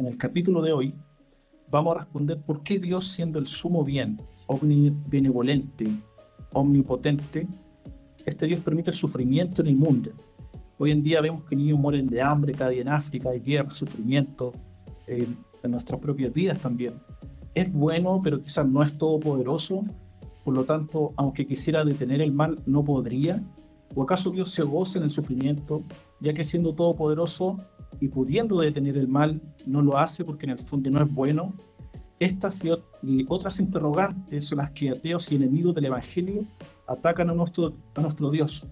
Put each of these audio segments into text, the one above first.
en el capítulo de hoy vamos a responder por qué Dios, siendo el sumo bien, omnibenevolente, omnipotente, este Dios permite el sufrimiento en el mundo. Hoy en día vemos que niños mueren de hambre cada día en África, hay guerra, sufrimiento, en nuestras propias vidas también. Es bueno, pero quizás no es todopoderoso, por lo tanto, aunque quisiera detener el mal, no podría. ¿O acaso Dios se goza en el sufrimiento, ya que siendo todopoderoso y pudiendo detener el mal, no lo hace porque en el fondo no es bueno? Estas y otras interrogantes son las que ateos y enemigos del Evangelio atacan a nuestro, a nuestro Dios.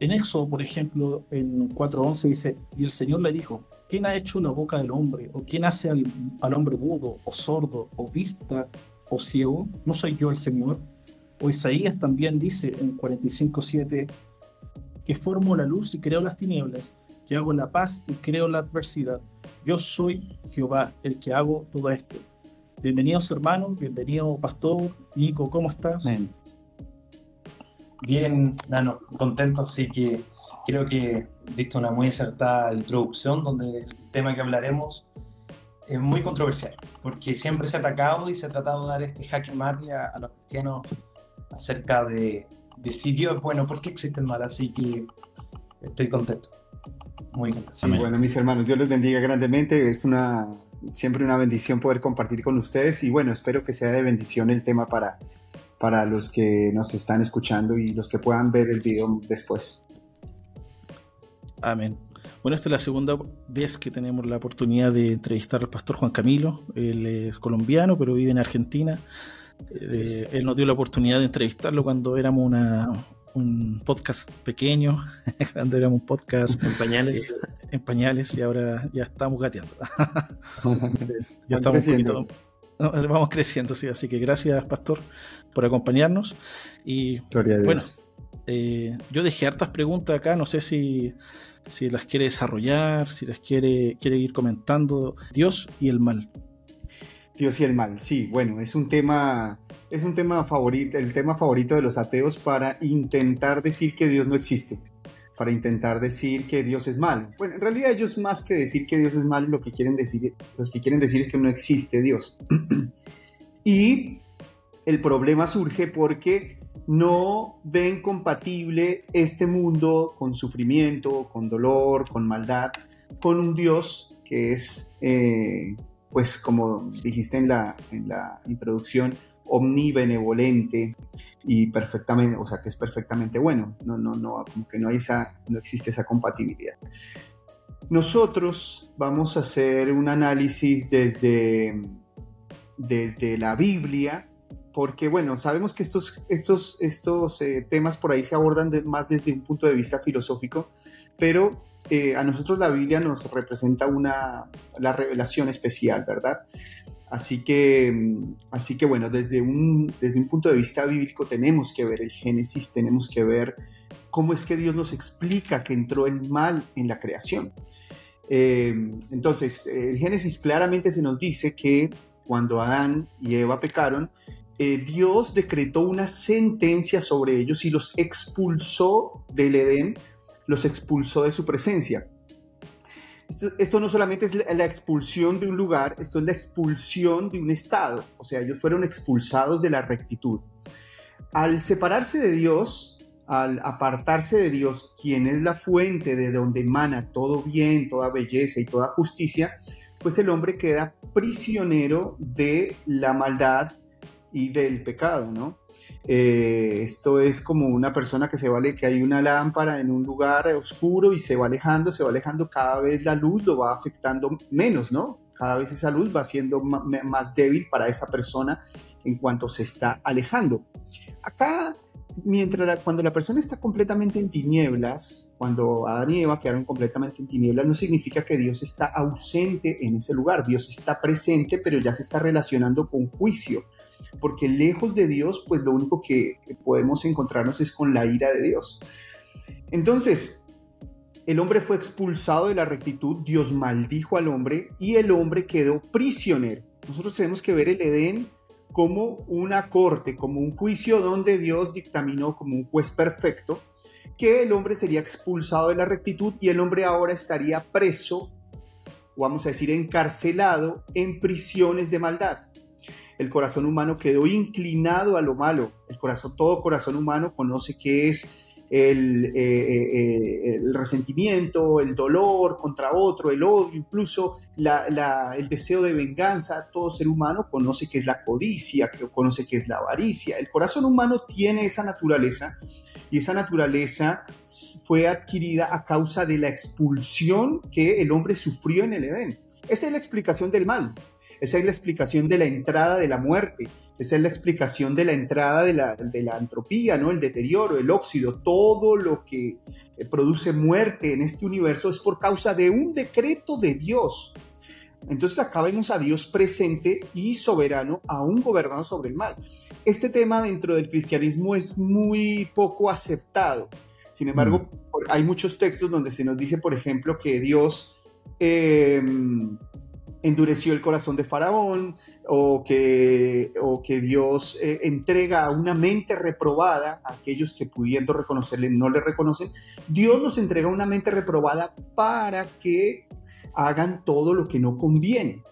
En Éxodo, por ejemplo, en 4.11 dice, y el Señor le dijo, ¿quién ha hecho la boca del hombre? ¿O quién hace al, al hombre mudo, o sordo, o vista, o ciego? ¿No soy yo el Señor? O Isaías también dice en 45.7, que formo la luz y creo las tinieblas, y hago la paz y creo la adversidad. Yo soy Jehová, el que hago todo esto. Bienvenidos hermanos, bienvenido pastor. Nico, ¿cómo estás? Bien, Nano, contento, así que creo que diste una muy acertada introducción donde el tema que hablaremos es muy controversial, porque siempre se ha atacado y se ha tratado de dar este jaque mate a, a los cristianos acerca de, de, si Dios es bueno, por qué existe el mal, así que estoy contento. Muy contento. Sí, bueno, mis hermanos, Dios les bendiga grandemente, es una siempre una bendición poder compartir con ustedes y bueno, espero que sea de bendición el tema para, para los que nos están escuchando y los que puedan ver el video después. Amén. Bueno, esta es la segunda vez que tenemos la oportunidad de entrevistar al pastor Juan Camilo. Él es colombiano, pero vive en Argentina. Eh, él nos dio la oportunidad de entrevistarlo cuando éramos una, un podcast pequeño, cuando éramos un podcast en pañales. Eh, en pañales y ahora ya estamos gateando. ya estamos creciendo. No, vamos creciendo, sí. Así que gracias, Pastor, por acompañarnos. Y Gloria a Dios. bueno, eh, yo dejé hartas preguntas acá, no sé si, si las quiere desarrollar, si las quiere, quiere ir comentando. Dios y el mal. Dios y el mal, sí, bueno, es un tema, es un tema favorito, el tema favorito de los ateos para intentar decir que Dios no existe, para intentar decir que Dios es mal. Bueno, en realidad ellos más que decir que Dios es mal, lo que quieren decir, los que quieren decir es que no existe Dios. y el problema surge porque no ven compatible este mundo con sufrimiento, con dolor, con maldad, con un Dios que es eh, pues como dijiste en la, en la introducción, omnibenevolente y perfectamente, o sea, que es perfectamente bueno. No, no, no, como que no, hay esa, no existe esa compatibilidad. Nosotros vamos a hacer un análisis desde, desde la Biblia, porque bueno, sabemos que estos, estos, estos eh, temas por ahí se abordan más desde un punto de vista filosófico, pero eh, a nosotros la Biblia nos representa una, la revelación especial, ¿verdad? Así que, mm, así que bueno, desde un, desde un punto de vista bíblico tenemos que ver el Génesis, tenemos que ver cómo es que Dios nos explica que entró el mal en la creación. Eh, entonces, el Génesis claramente se nos dice que cuando Adán y Eva pecaron, eh, Dios decretó una sentencia sobre ellos y los expulsó del Edén los expulsó de su presencia. Esto, no solamente es la, expulsión de un lugar, esto es la expulsión de un estado, o sea, ellos fueron expulsados de la rectitud. Al separarse de Dios, al apartarse de Dios, quien es la fuente de donde emana todo bien, toda belleza y toda justicia, pues el hombre queda prisionero de la maldad y del pecado, ¿no? Eh, esto es como una persona que se vale que hay una lámpara en un lugar oscuro y se va alejando, se va alejando, cada vez la luz lo va afectando menos, ¿no? Cada vez esa luz va siendo más débil para esa persona en cuanto se está alejando. Acá, mientras cuando la persona está completamente en tinieblas, cuando Adán y Eva quedaron completamente en tinieblas, no significa que Dios está ausente en ese lugar. Dios está presente, pero ya se está relacionando con juicio porque lejos de Dios, pues lo único que podemos encontrarnos es con la ira de Dios. Entonces, el hombre fue expulsado de la rectitud, Dios maldijo al hombre y el hombre quedó prisionero. Nosotros tenemos que ver el Edén como una corte, como un juicio donde Dios dictaminó como un juez perfecto que el hombre sería expulsado de la rectitud y el hombre ahora estaría preso o vamos a decir encarcelado en prisiones de maldad. El corazón humano quedó inclinado a lo malo. El corazón, todo corazón humano conoce que es el, eh, eh, el, resentimiento, el dolor contra otro, el odio, incluso el deseo de venganza. Todo ser humano conoce que es la codicia, conoce que es la avaricia. El corazón humano tiene esa naturaleza y esa naturaleza fue adquirida a causa de la expulsión que el hombre sufrió en el Edén. Esta es la explicación del mal. Esa es la explicación de la entrada de la muerte. Esa es la explicación de la entrada de la, de la entropía, ¿no? el deterioro, el óxido, todo lo que eh, produce muerte en este universo es por causa de un decreto de Dios. Entonces acá vemos a Dios presente y soberano, aún gobernando sobre el mal. Este tema dentro del cristianismo es muy poco aceptado. Sin embargo, mm. hay muchos textos donde se nos dice, por ejemplo, que Dios eh, endureció el corazón de Faraón o que, o que Dios eh, entrega a una mente reprobada a aquellos que pudiendo reconocerle no le reconocen. Dios nos entrega una mente reprobada para que hagan todo lo que no conviene.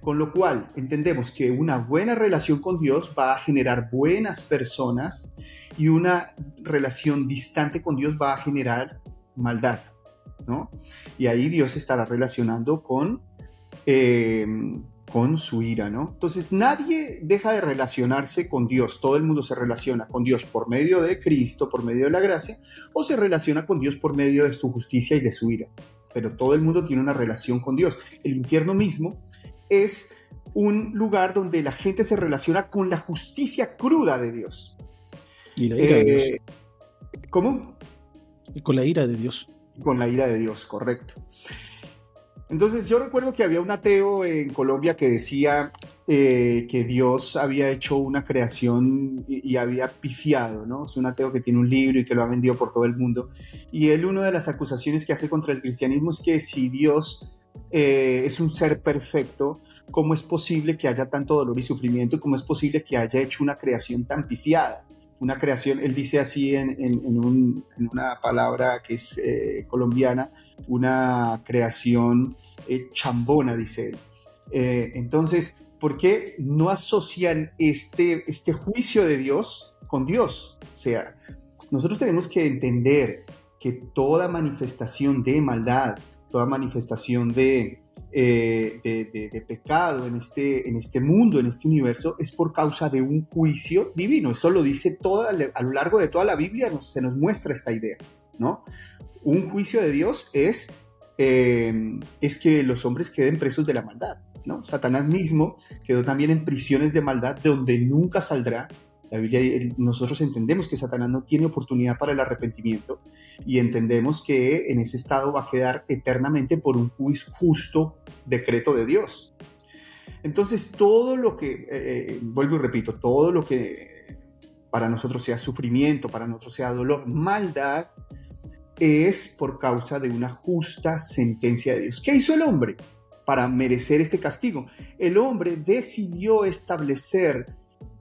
Con lo cual entendemos que una buena relación con Dios va a generar buenas personas y una relación distante con Dios va a generar maldad. ¿no? Y ahí Dios estará relacionando con Em, con su ira, ¿no? Entonces nadie deja de relacionarse con Dios, todo el mundo se relaciona con Dios por medio de Cristo, por medio de la gracia, o se relaciona con Dios por medio de su justicia y de su ira, pero todo el mundo tiene una relación con Dios. El infierno mismo es un lugar donde la gente se relaciona con la justicia cruda de Dios. Y la ira de Dios. Eh, ¿Cómo? Y con la ira de Dios. Con la ira de Dios, correcto. Entonces yo recuerdo que había un ateo en Colombia que decía eh, que Dios había hecho una creación y, había pifiado, ¿no? Es un ateo que tiene un libro y que lo ha vendido por todo el mundo. Y él, una de las acusaciones que hace contra el cristianismo es que si Dios eh, es un ser perfecto, ¿cómo es posible que haya tanto dolor y sufrimiento? ¿Y cómo es posible que haya hecho una creación tan pifiada? Una creación, él dice así en, una palabra que es eh, colombiana, una creación eh, chambona, dice él. Eh, entonces, ¿por qué no asocian este, este juicio de Dios con Dios? O sea, nosotros tenemos que entender que toda manifestación de maldad, toda manifestación de, eh, de, pecado en este, en este mundo, en este universo, es por causa de un juicio divino. Eso lo dice toda, a lo largo de toda la Biblia, se nos muestra esta idea, ¿no? Un juicio de Dios es, eh, es que los hombres queden presos de la maldad, ¿no? Satanás mismo quedó también en prisiones de maldad de donde nunca saldrá la Biblia, nosotros entendemos que Satanás no tiene oportunidad para el arrepentimiento y entendemos que en ese estado va a quedar eternamente por un justo decreto de Dios. Entonces, todo lo que, eh, eh, vuelvo y repito, todo lo que para nosotros sea sufrimiento, para nosotros sea dolor, maldad, es por causa de una justa sentencia de Dios. ¿Qué hizo el hombre para merecer este castigo? El hombre decidió establecer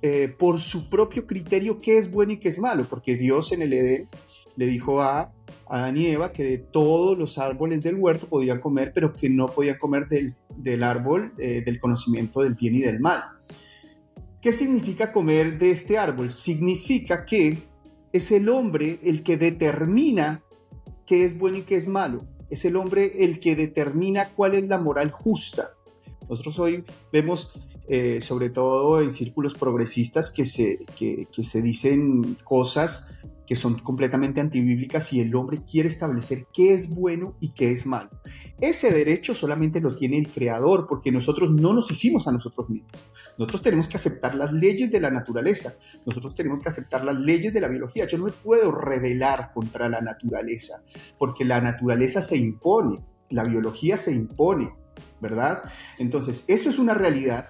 eh, por su propio criterio qué es bueno y qué es malo, porque Dios en el Edén le dijo a Adán y Eva que de todos los árboles del huerto podían comer, pero que no podían comer del, árbol eh, del conocimiento del bien y del mal. ¿Qué significa comer de este árbol? Significa que es el hombre el que determina qué es bueno y qué es malo. Es el hombre el que determina cuál es la moral justa. Nosotros hoy vemos eh, sobre todo en círculos progresistas, que se, que, se dicen cosas que son completamente antibíblicas y el hombre quiere establecer qué es bueno y qué es malo. Ese derecho solamente lo tiene el creador porque nosotros no nos hicimos a nosotros mismos. Nosotros tenemos que aceptar las leyes de la naturaleza, nosotros tenemos que aceptar las leyes de la biología. Yo no me puedo rebelar contra la naturaleza porque la naturaleza se impone, la biología se impone, ¿verdad? Entonces, esto es una realidad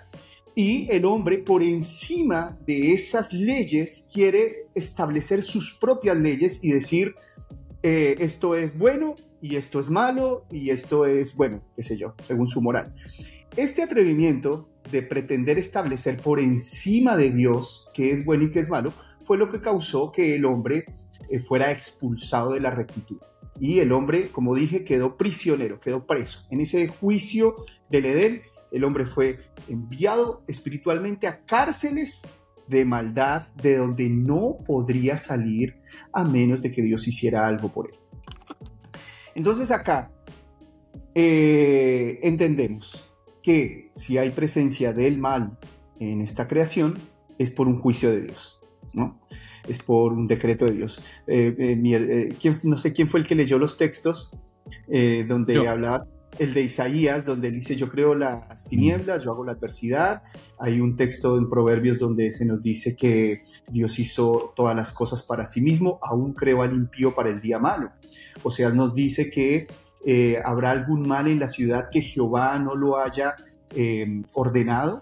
y el hombre, por encima de esas leyes, quiere establecer sus propias leyes y decir, eh, esto es bueno y esto es malo y esto es bueno, qué sé yo, según su moral. Este atrevimiento de pretender establecer por encima de Dios qué es bueno y qué es malo fue lo que causó que el hombre eh, fuera expulsado de la rectitud. y el hombre, como dije, quedó prisionero, quedó preso. En ese juicio del Edén, el hombre fue enviado espiritualmente a cárceles de maldad de donde no podría salir a menos de que Dios hiciera algo por él. Entonces acá eh, entendemos que si hay presencia del mal en esta creación, es por un juicio de Dios, ¿no? Es por un decreto de Dios. Eh, eh, no sé quién fue el que leyó los textos donde hablabas el de Isaías, donde dice, yo creo las tinieblas, yo hago la adversidad. Hay un texto en Proverbios donde se nos dice que Dios hizo todas las cosas para sí mismo, aún creo al impío para el día malo. O sea, nos dice que eh, habrá algún mal en la ciudad que Jehová no lo haya em, ordenado.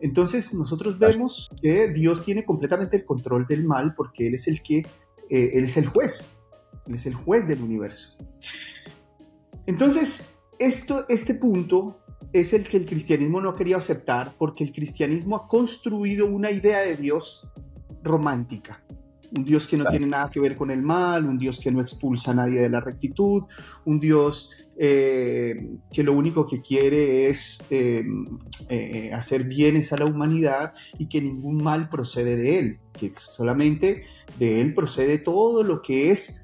Entonces nosotros vemos que Dios tiene completamente el control del mal porque Él es el que, eh, Él es el juez, Él es el juez del universo. Entonces, esto, este punto es el que el cristianismo no ha querido aceptar porque el cristianismo ha construido una idea de Dios romántica. Un Dios que no tiene nada que ver con el mal, un Dios que no expulsa a nadie de la rectitud, un Dios eh, que lo único que quiere es eh, eh, hacer bienes a la humanidad y que ningún mal procede de él, que solamente de él procede todo lo que es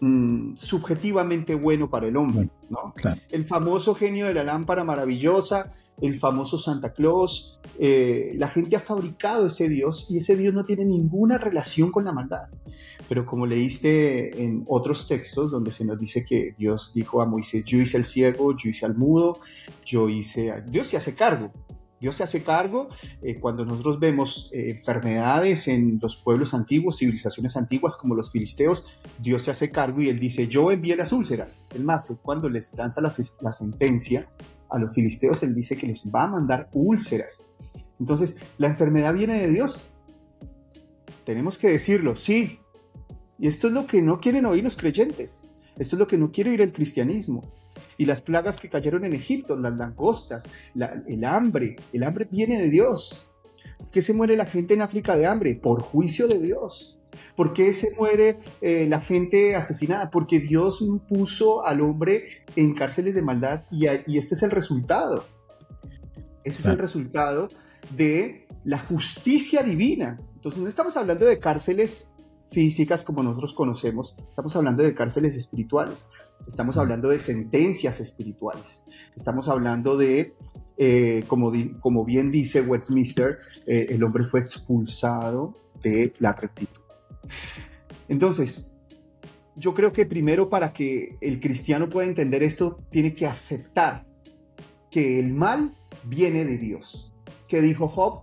Mm, subjetivamente bueno para el hombre. ¿no? El famoso genio de la lámpara maravillosa, el famoso Santa Claus, eh, la gente ha fabricado ese Dios y ese Dios no tiene ninguna relación con la maldad. Pero como leíste en otros textos donde se nos dice que Dios dijo a Moisés, yo hice al ciego, yo hice al mudo, yo hice... Dios se hace cargo, Dios se hace cargo eh, cuando nosotros vemos eh, enfermedades en los pueblos antiguos, civilizaciones antiguas como los filisteos, Dios se hace cargo y él dice, yo envié las úlceras. El más, cuando les lanza la, la sentencia a los filisteos, él dice que les va a mandar úlceras. Entonces, ¿la enfermedad viene de Dios? Tenemos que decirlo, sí. Y esto es lo que no quieren oír los creyentes. Esto es lo que no quiere oír el cristianismo y las plagas que cayeron en Egipto, las langostas, el hambre. El hambre viene de Dios. ¿Por qué se muere la gente en África de hambre? Por juicio de Dios. ¿Por qué se muere eh, la gente asesinada? Porque Dios puso al hombre en cárceles de maldad y, este es el resultado. Ese es el resultado de la justicia divina. Entonces no estamos hablando de cárceles físicas como nosotros conocemos, estamos hablando de cárceles espirituales, estamos hablando de sentencias espirituales, estamos hablando de, eh, como, como bien dice Westminster, eh, el hombre fue expulsado de la rectitud. Entonces, yo creo que primero para que el cristiano pueda entender esto, tiene que aceptar que el mal viene de Dios. ¿Qué dijo Job?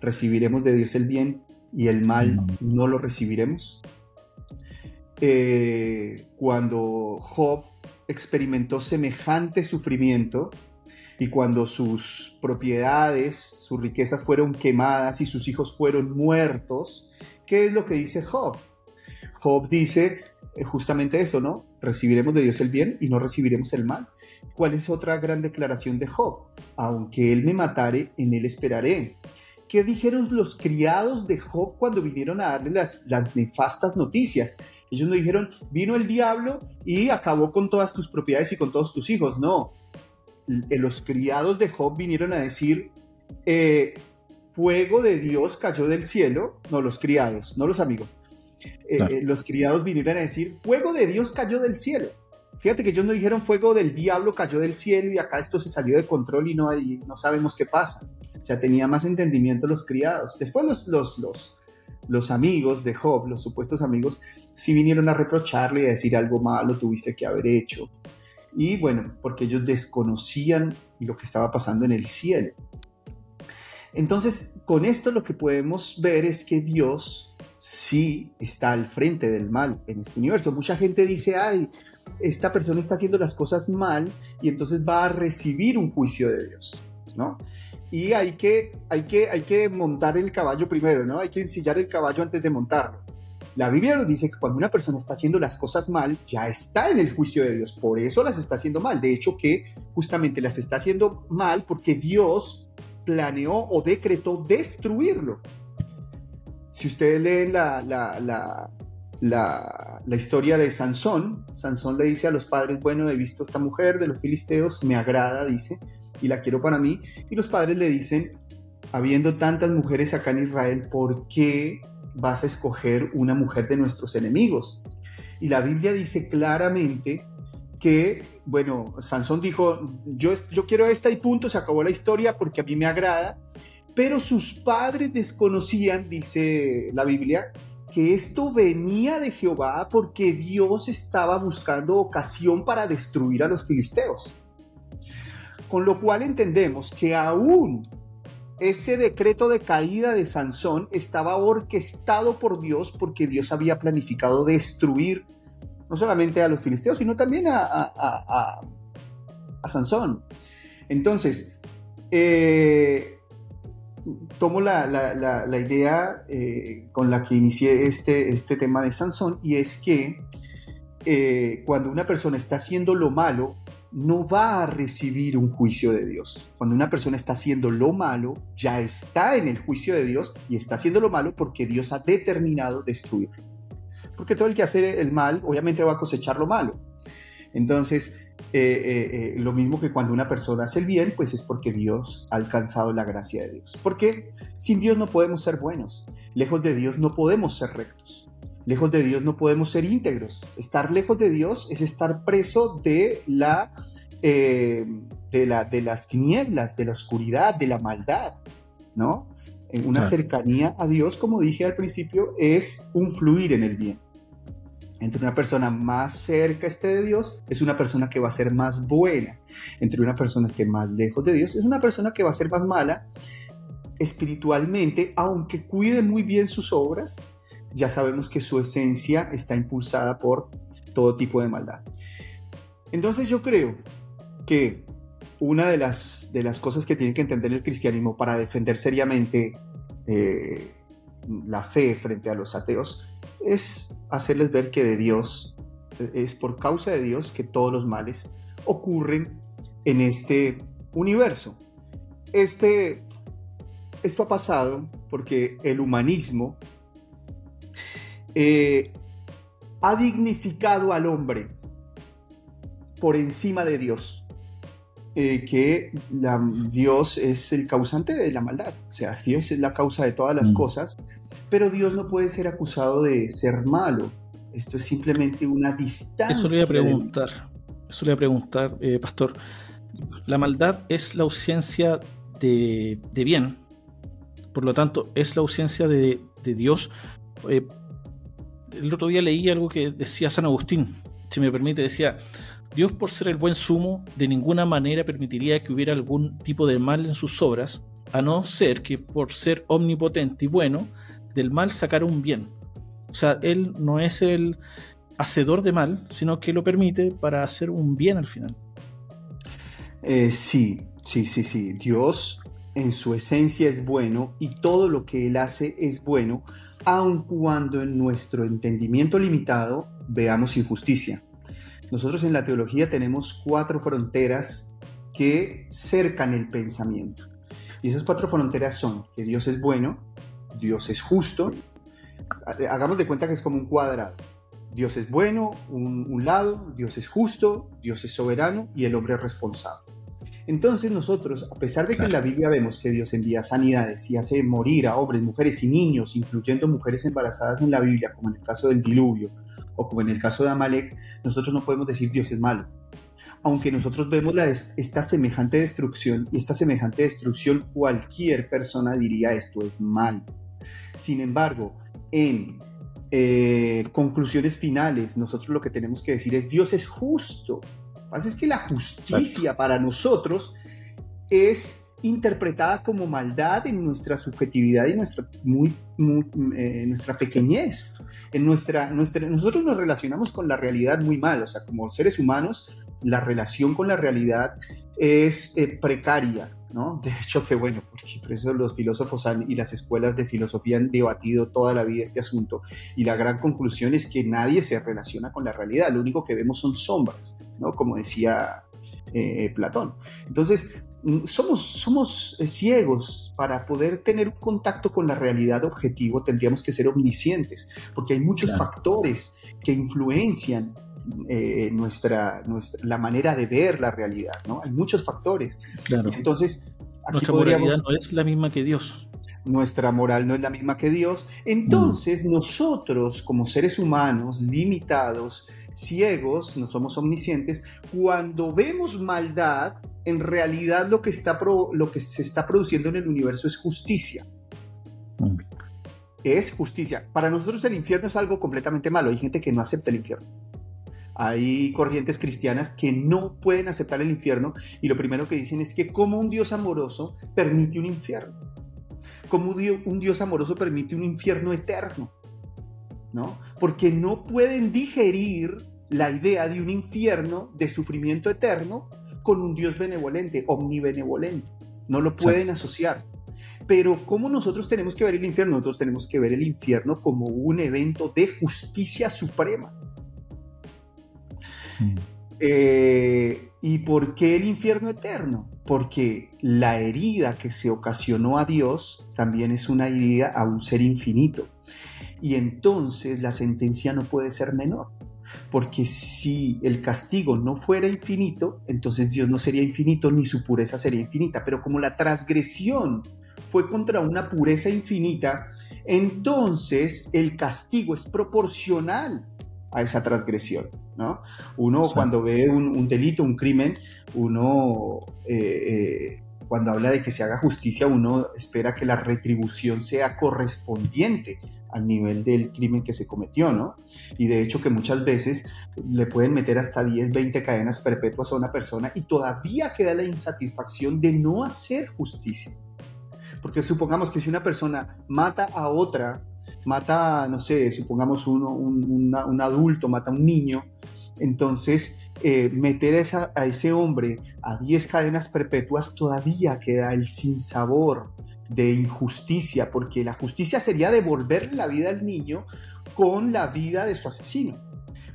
Recibiremos de Dios el bien y el mal no lo recibiremos. Eh, cuando Job experimentó semejante sufrimiento y cuando sus propiedades, sus riquezas fueron quemadas y sus hijos fueron muertos, ¿qué es lo que dice Job? Job dice eh, justamente eso, ¿no? Recibiremos de Dios el bien y no recibiremos el mal. ¿Cuál es otra gran declaración de Job? Aunque él me matare, en él esperaré. ¿Qué dijeron los criados de Job cuando vinieron a darle las, nefastas noticias? Ellos no dijeron, vino el diablo y acabó con todas tus propiedades y con todos tus hijos. No. Eh, los criados de Job vinieron a decir, eh, fuego de Dios cayó del cielo. No, los criados, no los amigos. Eh, los criados vinieron a decir, fuego de Dios cayó del cielo. Fíjate que ellos no dijeron fuego del diablo cayó del cielo y acá esto se salió de control y no, hay, no sabemos qué pasa. O sea, tenía más entendimiento los criados. Después los, los, los, los amigos de Job, los supuestos amigos, sí vinieron a reprocharle y a decir algo malo tuviste que haber hecho. Y bueno, porque ellos desconocían lo que estaba pasando en el cielo. Entonces, con esto lo que podemos ver es que Dios sí está al frente del mal en este universo. Mucha gente dice, ay, esta persona está haciendo las cosas mal y entonces va a recibir un juicio de Dios, ¿no? Y hay que, hay que, hay que montar el caballo primero, ¿no? Hay que ensillar el caballo antes de montarlo. La Biblia nos dice que cuando una persona está haciendo las cosas mal, ya está en el juicio de Dios, por eso las está haciendo mal. De hecho, que justamente las está haciendo mal porque Dios planeó o decretó destruirlo. Si ustedes leen la, la la, historia de Sansón. Sansón le dice a los padres, bueno, he visto esta mujer de los filisteos, me agrada, dice, y la quiero para mí. Y los padres le dicen, habiendo tantas mujeres acá en Israel, ¿por qué vas a escoger una mujer de nuestros enemigos? Y la Biblia dice claramente que, bueno, Sansón dijo, yo, yo quiero esta y punto, se acabó la historia porque a mí me agrada, pero sus padres desconocían, dice la Biblia, que esto venía de Jehová porque Dios estaba buscando ocasión para destruir a los filisteos. Con lo cual entendemos que aún ese decreto de caída de Sansón estaba orquestado por Dios porque Dios había planificado destruir no solamente a los filisteos, sino también a, Sansón. Entonces, eh, tomo la, idea eh, con la que inicié este, este tema de Sansón y es que eh, cuando una persona está haciendo lo malo, no va a recibir un juicio de Dios. Cuando una persona está haciendo lo malo, ya está en el juicio de Dios y está haciendo lo malo porque Dios ha determinado destruirlo. Porque todo el que hace el mal, obviamente va a cosechar lo malo. Entonces, eh, eh, eh, lo mismo que cuando una persona hace el bien, pues es porque Dios ha alcanzado la gracia de Dios. Porque sin Dios no podemos ser buenos. Lejos de Dios no podemos ser rectos. Lejos de Dios no podemos ser íntegros. Estar lejos de Dios es estar preso de la, de, la, de las tinieblas, de la oscuridad, de la maldad, ¿no? En una cercanía a Dios, como dije al principio, es un fluir en el bien entre una persona más cerca esté de Dios, es una persona que va a ser más buena. Entre una persona esté más lejos de Dios, es una persona que va a ser más mala espiritualmente, aunque cuide muy bien sus obras, ya sabemos que su esencia está impulsada por todo tipo de maldad. Entonces yo creo que una de las, de las cosas que tiene que entender el cristianismo para defender seriamente eh, la fe frente a los ateos es hacerles ver que de Dios, es por causa de Dios que todos los males ocurren en este universo. Este, esto ha pasado porque el humanismo eh, ha dignificado al hombre por encima de Dios. Eh, que Dios es el causante de la maldad, o sea, Dios es la causa de todas las mm. cosas pero Dios no puede ser acusado de ser malo. Esto es simplemente una distancia. Eso le voy a preguntar, eso le voy a preguntar, eh, pastor. La maldad es la ausencia de, bien, por lo tanto, es la ausencia de, Dios. Eh, el otro día leí algo que decía San Agustín, si me permite, decía, Dios por ser el buen sumo, de ninguna manera permitiría que hubiera algún tipo de mal en sus obras, a no ser que por ser omnipotente y bueno, del mal sacar un bien. O sea, él no es el hacedor de mal, sino que lo permite para hacer un bien al final. Eh, sí, sí, sí, sí. Dios en su esencia es bueno y todo lo que Él hace es bueno, aun cuando en nuestro entendimiento limitado veamos injusticia. Nosotros en la teología tenemos cuatro fronteras que cercan el pensamiento. Y esas cuatro fronteras son que Dios es bueno, Dios es justo. Hagamos de cuenta que es como un cuadrado. Dios es bueno, un, lado, Dios es justo, Dios es soberano y el hombre es responsable. Entonces nosotros, a pesar de que en la Biblia vemos que Dios envía sanidades y hace morir a hombres, mujeres y niños, incluyendo mujeres embarazadas en la Biblia, como en el caso del diluvio o como en el caso de Amalek, nosotros no podemos decir Dios es malo. Aunque nosotros vemos esta semejante destrucción y esta semejante destrucción, cualquier persona diría esto es malo. Sin embargo, en eh, conclusiones finales, nosotros lo que tenemos que decir es Dios es justo. Lo que pasa es que la justicia para nosotros es interpretada como maldad en nuestra subjetividad y nuestra, muy, eh, nuestra pequeñez. En nuestra, nuestra, nosotros nos relacionamos con la realidad muy mal, o sea, como seres humanos, la relación con la realidad es eh, precaria, de hecho, que bueno, porque por eso los filósofos y las escuelas de filosofía han debatido toda la vida este asunto y la gran conclusión es que nadie se relaciona con la realidad, lo único que vemos son sombras, ¿no? Como decía eh, Platón. Entonces, mm, somos, somos eh, ciegos para poder tener un contacto con la realidad objetivo, tendríamos que ser omniscientes, porque hay muchos factores que influencian eh, nuestra, nuestra, la manera de ver la realidad, ¿no? Hay muchos factores. Claro. Entonces, aquí nuestra moralidad no es la misma que Dios. Nuestra moral no es la misma que Dios. Entonces, nosotros, como seres humanos limitados, ciegos, no somos omniscientes, cuando vemos maldad, en realidad lo que, está lo que se está produciendo en el universo es justicia. Mm. Es justicia. Para nosotros el infierno es algo completamente malo. Hay gente que no acepta el infierno. Hay corrientes cristianas que no pueden aceptar el infierno y lo primero que dicen es que como un Dios amoroso permite un infierno. Como un Dios amoroso permite un infierno eterno. ¿no? Porque no pueden digerir la idea de un infierno de sufrimiento eterno con un Dios benevolente, omnibenevolente. No lo pueden asociar. Pero ¿cómo nosotros tenemos que ver el infierno? Nosotros tenemos que ver el infierno como un evento de justicia suprema. Eh, ¿Y por qué el infierno eterno? Porque la herida que se ocasionó a Dios también es una herida a un ser infinito. Y entonces la sentencia no puede ser menor. Porque si el castigo no fuera infinito, entonces Dios no sería infinito ni su pureza sería infinita. Pero como la transgresión fue contra una pureza infinita, entonces el castigo es proporcional a esa transgresión. ¿No? Uno cuando ve un, delito, un crimen, uno eh, eh, cuando habla de que se haga justicia, uno espera que la retribución sea correspondiente al nivel del crimen que se cometió, ¿no? Y de hecho que muchas veces le pueden meter hasta 10, 20 cadenas perpetuas a una persona y todavía queda la insatisfacción de no hacer justicia. Porque supongamos que si una persona mata a otra, mata, no sé, supongamos uno, un, un adulto, mata a un niño, entonces eh, meter esa, a ese hombre a 10 cadenas perpetuas todavía queda el sinsabor de injusticia, porque la justicia sería devolver la vida al niño con la vida de su asesino.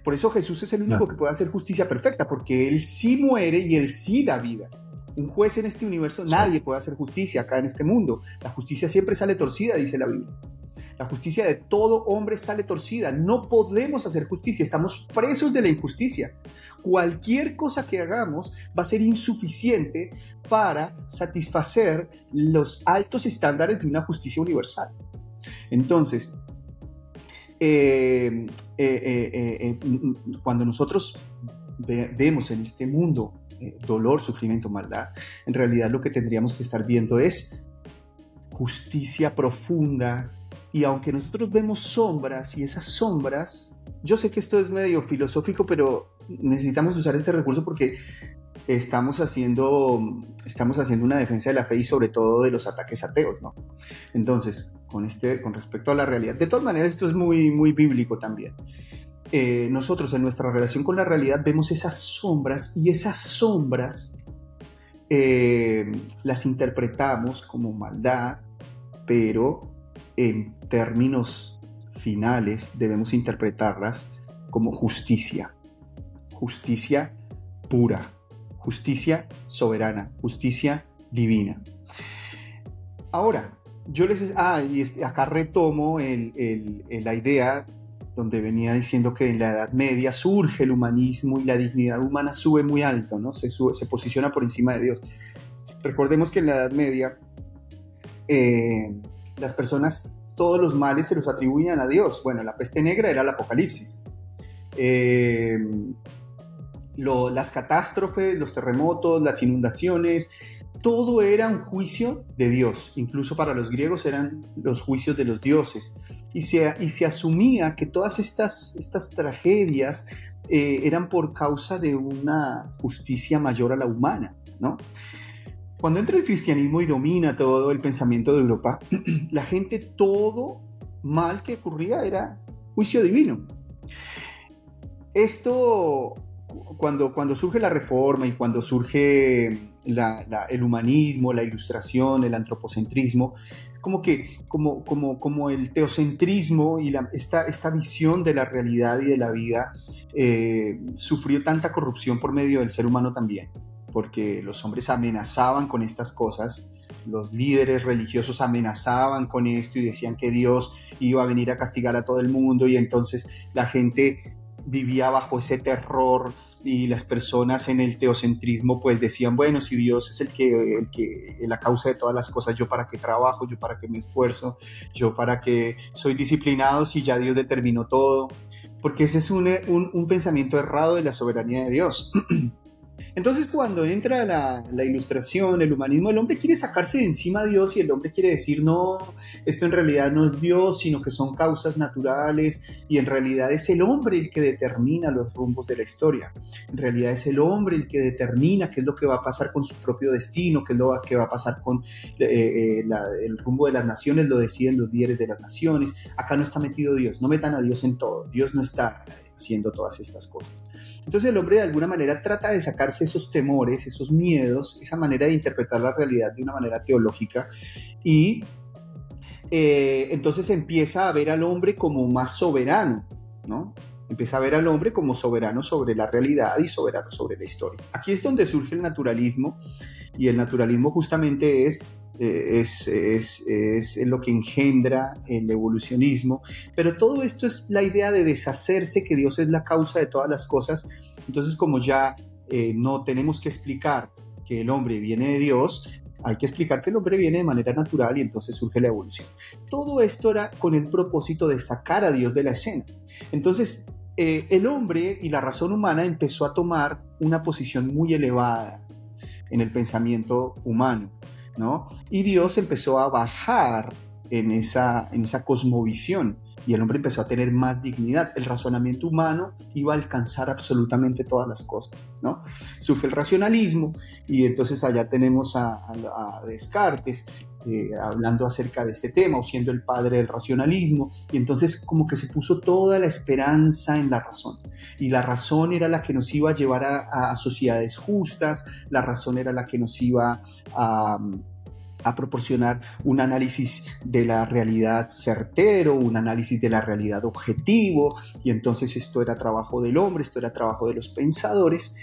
Por eso Jesús es el único que puede hacer justicia perfecta, porque Él sí muere y Él sí da vida. Un juez en este universo, nadie puede hacer justicia acá en este mundo. La justicia siempre sale torcida, dice la Biblia. La justicia de todo hombre sale torcida. No podemos hacer justicia. Estamos presos de la injusticia. Cualquier cosa que hagamos va a ser insuficiente para satisfacer los altos estándares de una justicia universal. Entonces, eh, eh, eh, cuando nosotros vemos en este mundo dolor, sufrimiento, maldad, en realidad lo que tendríamos que estar viendo es justicia profunda, y aunque nosotros vemos sombras y esas sombras, yo sé que esto es medio filosófico, pero necesitamos usar este recurso porque estamos haciendo, estamos haciendo una defensa de la fe y sobre todo de los ataques ateos, ¿no? Entonces, con, este, con respecto a la realidad, de todas maneras esto es muy, muy bíblico también. Eh, nosotros en nuestra relación con la realidad vemos esas sombras y esas sombras eh, las interpretamos como maldad, pero en términos finales debemos interpretarlas como justicia, justicia pura, justicia soberana, justicia divina. Ahora, yo les... Ah, y acá retomo la idea donde venía diciendo que en la Edad Media surge el humanismo y la dignidad humana sube muy alto, ¿no? Se, se posiciona por encima de Dios. Recordemos que en la Edad Media eh, las personas, todos los males se los atribuían a Dios. Bueno, la peste negra era el apocalipsis. Eh, las catástrofes, los terremotos, las inundaciones, todo era un juicio de Dios. Incluso para los griegos eran los juicios de los dioses. Y se, y se asumía que todas estas, estas tragedias eh, eran por causa de una justicia mayor a la humana, ¿no? Cuando entra el cristianismo y domina todo el pensamiento de Europa, la gente todo mal que ocurría era juicio divino. Esto, cuando, cuando surge la reforma y cuando surge el humanismo, la ilustración, el antropocentrismo, es como que como, como, como el teocentrismo y esta, esta visión de la realidad y de la vida eh, sufrió tanta corrupción por medio del ser humano también porque los hombres amenazaban con estas cosas, los líderes religiosos amenazaban con esto y decían que Dios iba a venir a castigar a todo el mundo y entonces la gente vivía bajo ese terror y las personas en el teocentrismo pues decían, bueno, si Dios es el que, el que la causa de todas las cosas, yo para qué trabajo, yo para qué me esfuerzo, yo para qué soy disciplinado si ya Dios determinó todo, porque ese es un, un, un pensamiento errado de la soberanía de Dios. Entonces cuando entra la, ilustración, el humanismo, el hombre quiere sacarse de encima a Dios y el hombre quiere decir, no, esto en realidad no es Dios, sino que son causas naturales y en realidad es el hombre el que determina los rumbos de la historia. En realidad es el hombre el que determina qué es lo que va a pasar con su propio destino, qué es lo que va a pasar con eh, eh, el rumbo de las naciones, lo deciden los líderes de las naciones. Acá no está metido Dios, no metan a Dios en todo, Dios no está haciendo todas estas cosas. Entonces el hombre de alguna manera trata de sacarse esos temores, esos miedos, esa manera de interpretar la realidad de una manera teológica y eh, entonces empieza a ver al hombre como más soberano, ¿no? Empieza a ver al hombre como soberano sobre la realidad y soberano sobre la historia. Aquí es donde surge el naturalismo y el naturalismo justamente es eh, es, lo que engendra el evolucionismo, pero todo esto es la idea de deshacerse, que Dios es la causa de todas las cosas, entonces como ya eh, no tenemos que explicar que el hombre viene de Dios, hay que explicar que el hombre viene de manera natural y entonces surge la evolución. Todo esto era con el propósito de sacar a Dios de la escena. Entonces, eh, el hombre y la razón humana empezó a tomar una posición muy elevada en el pensamiento humano. Y Dios empezó a bajar en esa, en esa cosmovisión y el hombre empezó a tener más dignidad. El razonamiento humano iba a alcanzar absolutamente todas las cosas, ¿no? Surge el racionalismo y entonces allá tenemos a, Descartes eh, hablando acerca de este tema o siendo el padre del racionalismo y entonces como que se puso toda la esperanza en la razón y la razón era la que nos iba a llevar a sociedades justas, la razón era la que nos iba a a proporcionar un análisis de la realidad certero, un análisis de la realidad objetivo, y entonces esto era trabajo del hombre, esto era trabajo de los pensadores.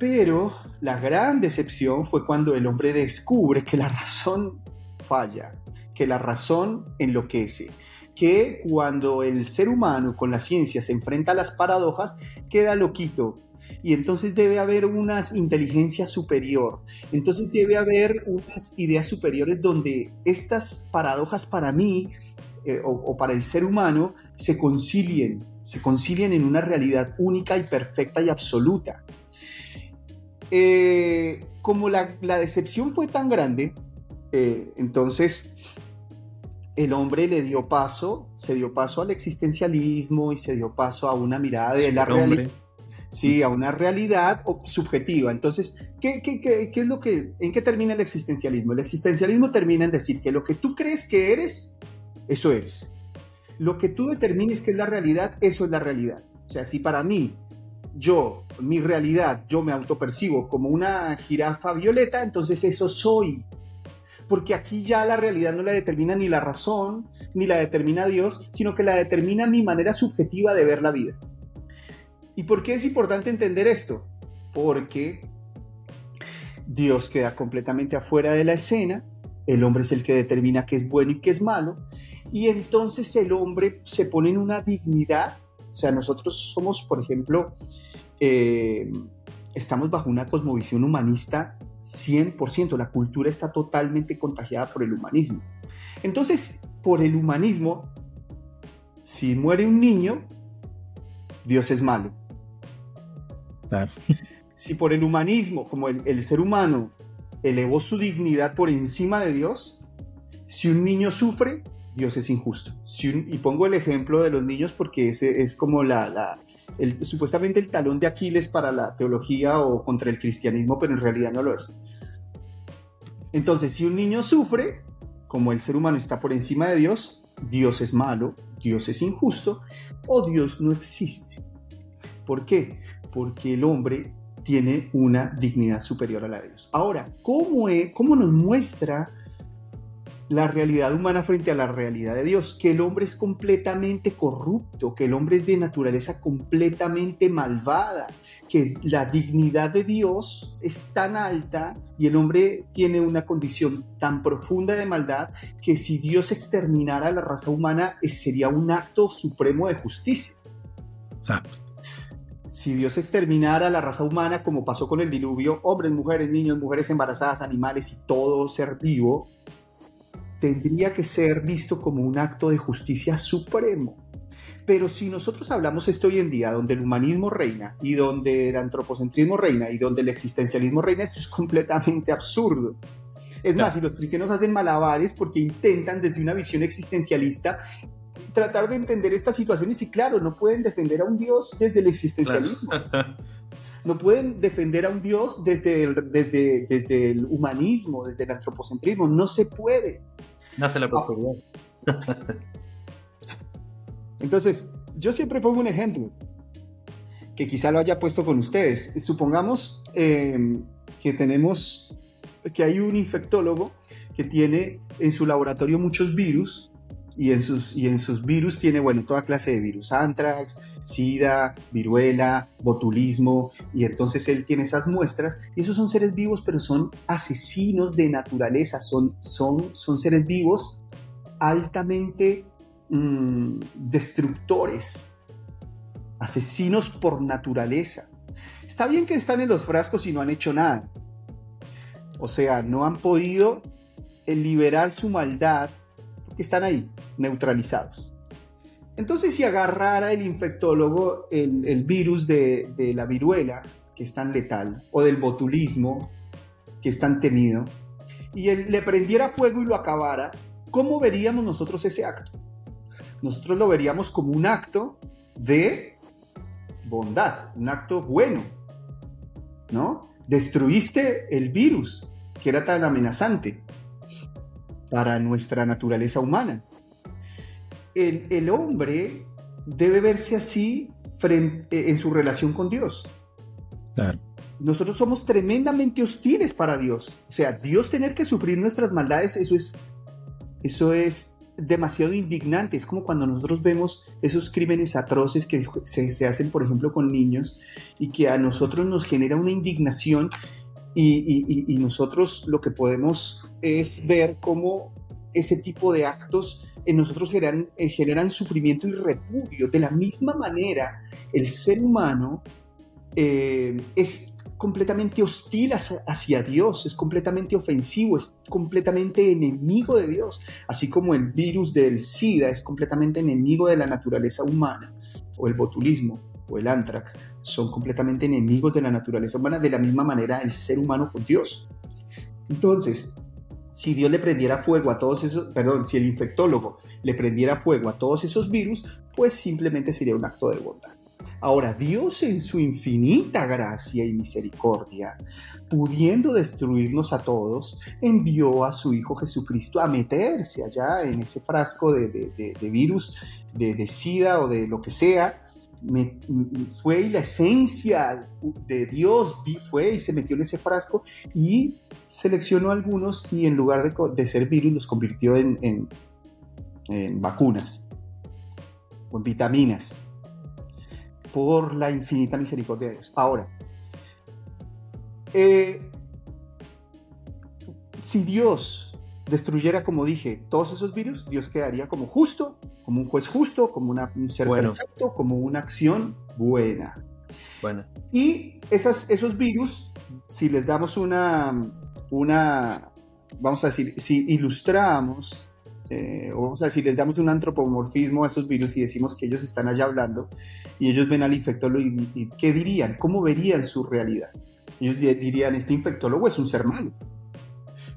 Pero la gran decepción fue cuando el hombre descubre que la razón falla, que la razón enloquece, que cuando el ser humano con la ciencia se enfrenta a las paradojas, queda loquito, y entonces debe haber una inteligencia superior, entonces debe haber unas ideas superiores donde estas paradojas para mí eh, o, para el ser humano se concilien, se concilien en una realidad única y perfecta y absoluta. Eh, como la, decepción fue tan grande, eh, entonces el hombre le dio paso, se dio paso al existencialismo y se dio paso a una mirada de la realidad ¿sí? a una realidad subjetiva. Entonces, ¿qué, qué, es lo que, ¿en qué termina el existencialismo? El existencialismo termina en decir que lo que tú crees que eres, eso eres. Lo que tú determines que es la realidad, eso es la realidad. O sea, si para mí, yo, mi realidad, yo me autopercibo como una jirafa violeta, entonces eso soy. Porque aquí ya la realidad no la determina ni la razón, ni la determina Dios, sino que la determina mi manera subjetiva de ver la vida. ¿Y por qué es importante entender esto? Porque Dios queda completamente afuera de la escena, el hombre es el que determina qué es bueno y qué es malo, y entonces el hombre se pone en una dignidad, o sea, nosotros somos, por ejemplo, eh, estamos bajo una cosmovisión humanista 100%, la cultura está totalmente contagiada por el humanismo. Entonces, por el humanismo, si muere un niño, Dios es malo. Si por el humanismo, como el, ser humano elevó su dignidad por encima de Dios, si un niño sufre, Dios es injusto. y pongo el ejemplo de los niños porque ese es como la, supuestamente el talón de Aquiles para la teología o contra el cristianismo, pero en realidad no lo es. Entonces, si un niño sufre, como el ser humano está por encima de Dios, Dios es malo, Dios es injusto o Dios no existe. ¿Por qué? porque el hombre tiene una dignidad superior a la de Dios. Ahora, ¿cómo, cómo nos muestra la realidad humana frente a la realidad de Dios, que el hombre es completamente corrupto, que el hombre es de naturaleza completamente malvada, que la dignidad de Dios es tan alta y el hombre tiene una condición tan profunda de maldad que si Dios exterminara a la raza humana eh, sería un acto supremo de justicia. Exacto. Si Dios exterminara a la raza humana como pasó con el diluvio, hombres, mujeres, niños, mujeres embarazadas, animales y todo ser vivo, tendría que ser visto como un acto de justicia supremo. Pero si nosotros hablamos esto hoy en día, donde el humanismo reina y donde el antropocentrismo reina y donde el existencialismo reina, esto es completamente absurdo. Es más, si los cristianos hacen malabares porque intentan desde una visión existencialista tratar de entender estas situaciones y claro, no pueden defender a un Dios desde el existencialismo. No pueden defender a un Dios desde el, desde, desde el humanismo, desde el antropocentrismo. No se puede. Nace la prosperidad. Entonces, yo siempre pongo un ejemplo que quizá lo haya puesto con ustedes. Supongamos em, que tenemos, que hay un infectólogo que tiene en su laboratorio muchos virus y en sus, y en sus virus tiene, bueno, toda clase de virus, antrax, sida, viruela, botulismo, y entonces él tiene esas muestras, y esos son seres vivos, pero son asesinos de naturaleza, son, son, son seres vivos altamente mm, destructores, asesinos por naturaleza. Está bien que están en los frascos y no han hecho nada. O sea, no han podido liberar su maldad están ahí neutralizados. Entonces, si agarrara el infectólogo el, virus de, la viruela, que es tan letal, o del botulismo, que es tan temido, y él le prendiera fuego y lo acabara, ¿cómo veríamos nosotros ese acto? Nosotros lo veríamos como un acto de bondad, un acto bueno, ¿no? Destruiste el virus que era tan amenazante para nuestra naturaleza humana el, hombre debe verse así frente, eh, en su relación con Dios. Nosotros somos tremendamente hostiles para Dios. O sea, Dios tener que sufrir nuestras maldades, eso es, eso es demasiado indignante. Es como cuando nosotros vemos esos crímenes atroces que se, hacen, por ejemplo, con niños y que a nosotros nos genera una indignación y nosotros lo que podemos es ver cómo ese tipo de actos en nosotros generan, eh, generan sufrimiento y repudio. De la misma manera, el ser humano eh, es completamente hostil hacia, Dios, es completamente ofensivo, es completamente enemigo de Dios, así como el virus del SIDA es completamente enemigo de la naturaleza humana, o el botulismo, o el antrax, son completamente enemigos de la naturaleza humana, de la misma manera el ser humano con Dios. Entonces, si Dios le prendiera fuego a todos esos, perdón, si el infectólogo le prendiera fuego a todos esos virus, pues simplemente sería un acto de bondad. Ahora, Dios en su infinita gracia y misericordia, pudiendo destruirnos a todos, envió a su Hijo Jesucristo a meterse allá en ese frasco de, virus, de, de, SIDA o de lo que sea. Fue y la esencia de Dios fue y se metió en ese frasco y seleccionó algunos y en lugar de, ser virus los convirtió en, vacunas o en vitaminas por la infinita misericordia de Dios. Ahora, eh, si Dios destruyera, como dije, todos esos virus, Dios quedaría como justo, como un juez justo, como un ser perfecto, como una acción buena. Bueno. Y esas, esos virus, si les damos una, una, vamos a decir, si ilustramos, eh, o vamos a decir, les damos un antropomorfismo a esos virus y decimos que ellos están allá hablando y ellos ven al infectólogo y, ¿qué dirían? ¿Cómo verían su realidad? Ellos dirían, este infectólogo es un ser malo.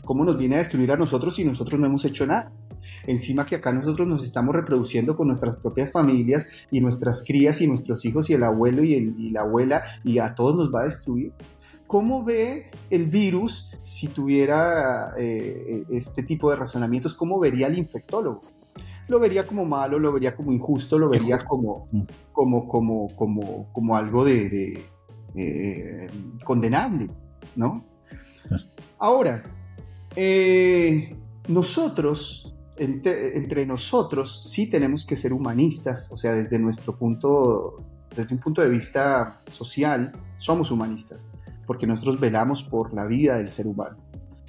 ¿Cómo nos viene a destruir a nosotros si nosotros no hemos hecho nada? Encima que acá nosotros nos estamos reproduciendo con nuestras propias familias y nuestras crías y nuestros hijos y el abuelo y, y la abuela y a todos nos va a destruir. ¿Cómo ve el virus si tuviera eh, este tipo de razonamientos? ¿Cómo vería el infectólogo? Lo vería como malo, lo vería como injusto, lo vería como, como, como, como, como algo de, eh, condenable, ¿no? Ahora, eh, nosotros, entre, nosotros, sí tenemos que ser humanistas, o sea, desde nuestro punto, desde un punto de vista social, somos humanistas, porque nosotros velamos por la vida del ser humano.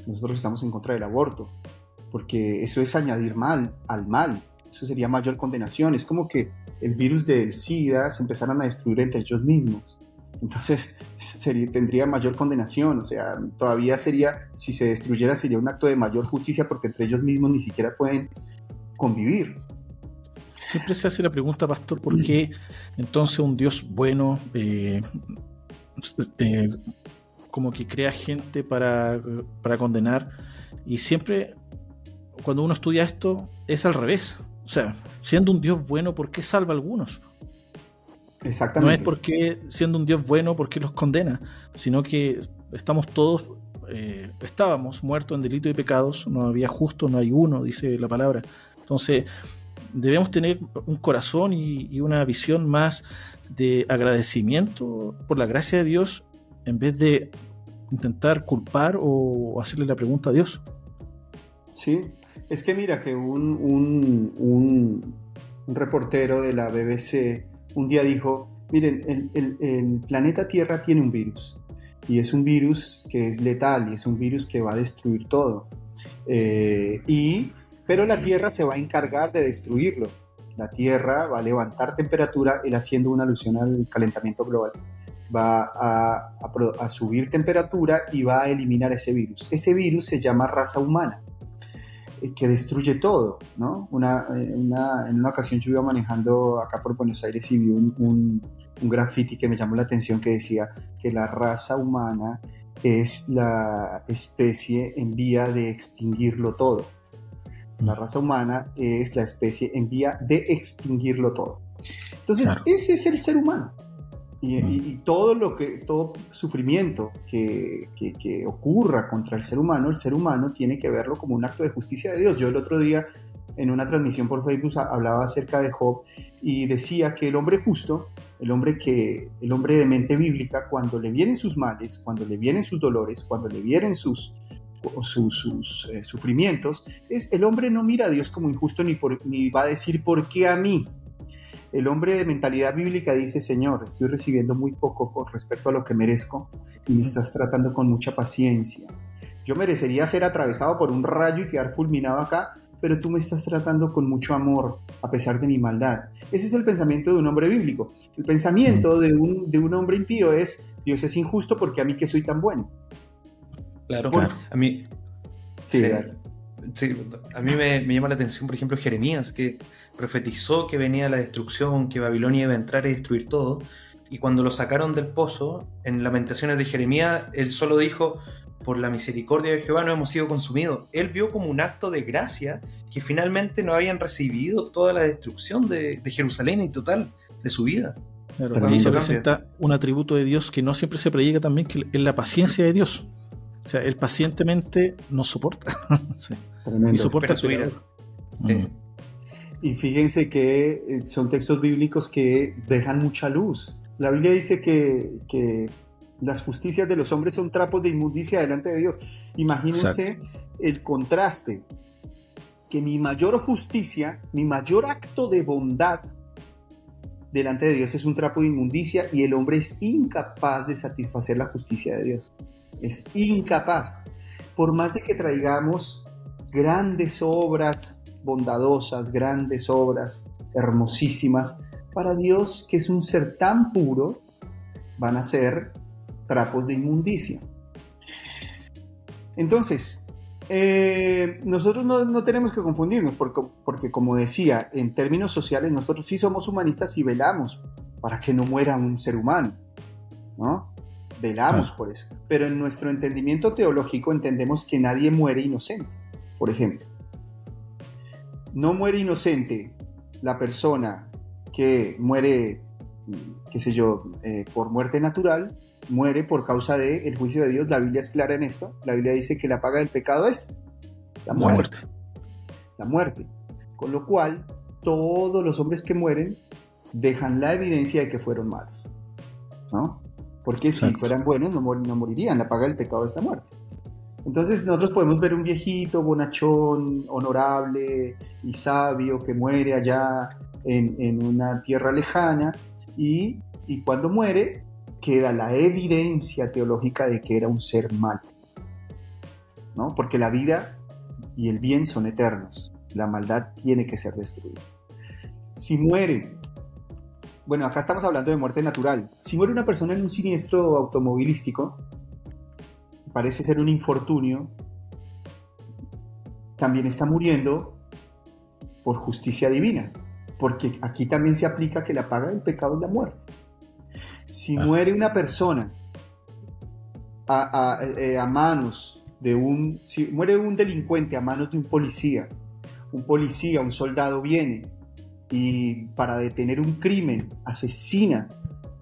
Nosotros estamos en contra del aborto, porque eso es añadir mal al mal, eso sería mayor condenación, es como que el virus del SIDA se empezaran a destruir entre ellos mismos. Entonces sería, tendría mayor condenación, o sea, todavía sería, si se destruyera, sería un acto de mayor justicia porque entre ellos mismos ni siquiera pueden convivir. Siempre se hace la pregunta, pastor, ¿por qué entonces un Dios bueno eh, eh, como que crea gente para, para condenar? Y siempre, cuando uno estudia esto, es al revés. O sea, siendo un Dios bueno, ¿por qué salva a algunos? Exactamente. No es porque, siendo un Dios bueno, porque los condena, sino que estamos todos, eh, estábamos muertos en delito y pecados, no había justo, no hay uno, dice la palabra. Entonces, debemos tener un corazón y, una visión más de agradecimiento por la gracia de Dios en vez de intentar culpar o hacerle la pregunta a Dios. Sí, es que mira que un, un, un reportero de la BBC un día dijo, miren, el, planeta Tierra tiene un virus y es un virus que es letal y es un virus que va a destruir todo. Eh, y, pero la Tierra se va a encargar de destruirlo. La Tierra va a levantar temperatura, él haciendo una alusión al calentamiento global. Va a, a subir temperatura y va a eliminar ese virus. Ese virus se llama raza humana que destruye todo, ¿no? Una, una, en una ocasión yo iba manejando acá por Buenos Aires y vi un, un, un graffiti que me llamó la atención que decía que la raza humana es la especie en vía de extinguirlo todo. La raza humana es la especie en vía de extinguirlo todo. Entonces, ese es el ser humano. Y, todo lo que, todo sufrimiento que, que, ocurra contra el ser humano, el ser humano tiene que verlo como un acto de justicia de Dios. Yo el otro día en una transmisión por Facebook hablaba acerca de Job y decía que el hombre justo, el hombre que, el hombre de mente bíblica, cuando le vienen sus males, cuando le vienen sus dolores, cuando le vienen sus, sus, sus eh, sufrimientos, es el hombre no mira a Dios como injusto ni, por, ni va a decir por qué a mí, el hombre de mentalidad bíblica dice, Señor, estoy recibiendo muy poco con respecto a lo que merezco y me estás tratando con mucha paciencia. Yo merecería ser atravesado por un rayo y quedar fulminado acá, pero tú me estás tratando con mucho amor a pesar de mi maldad. Ese es el pensamiento de un hombre bíblico. El pensamiento de un, de un hombre impío es, Dios es injusto porque a mí que soy tan bueno. Claro, claro. A mí... Sí, sí, a mí me, me, llama la atención, por ejemplo, Jeremías, que profetizó que venía la destrucción, que Babilonia iba a entrar y destruir todo. Y cuando lo sacaron del pozo, en Lamentaciones de Jeremías, él solo dijo, por la misericordia de Jehová no hemos sido consumidos. Él vio como un acto de gracia que finalmente no habían recibido toda la destrucción de, Jerusalén y total de su vida. Ahí se presenta un atributo de Dios que no siempre se predica también, que es la paciencia de Dios. O sea, él pacientemente nos soporta. Y soporta su ira. Y fíjense que eh, son textos bíblicos que dejan mucha luz. La Biblia dice que, las justicias de los hombres son trapos de inmundicia delante de Dios. Imagínense el contraste, que mi mayor justicia, mi mayor acto de bondad delante de Dios es un trapo de inmundicia y el hombre es incapaz de satisfacer la justicia de Dios. Es incapaz. Por más de que traigamos grandes obras bondadosas, grandes obras, hermosísimas, para Dios, que es un ser tan puro, van a ser trapos de inmundicia. Entonces, eh, nosotros no, tenemos que confundirnos, porque, porque, como decía, en términos sociales, nosotros sí somos humanistas y velamos para que no muera un ser humano, ¿no? Velamos por eso. Pero en nuestro entendimiento teológico entendemos que nadie muere inocente, por ejemplo no muere inocente la persona que muere, qué sé yo, eh, por muerte natural, muere por causa del juicio de Dios. La Biblia es clara en esto. La Biblia dice que la paga del pecado es la muerte. La muerte. Con lo cual, todos los hombres que mueren dejan la evidencia de que fueron malos. ¿No? Porque si fueran buenos no, no, morirían. La paga del pecado es la muerte. Entonces nosotros podemos ver un viejito bonachón, honorable y sabio que muere allá en, una tierra lejana y, y cuando muere queda la evidencia teológica de que era un ser malo. ¿no? Porque la vida y el bien son eternos. La maldad tiene que ser destruida. Si muere, bueno, acá estamos hablando de muerte natural. Si muere una persona en un siniestro automovilístico, parece ser un infortunio, también está muriendo por justicia divina, porque aquí también se aplica que la paga del pecado es la muerte. Si ah. muere una persona a, eh, manos de un, si muere un delincuente a manos de un policía, un policía, un soldado viene y para detener un crimen asesina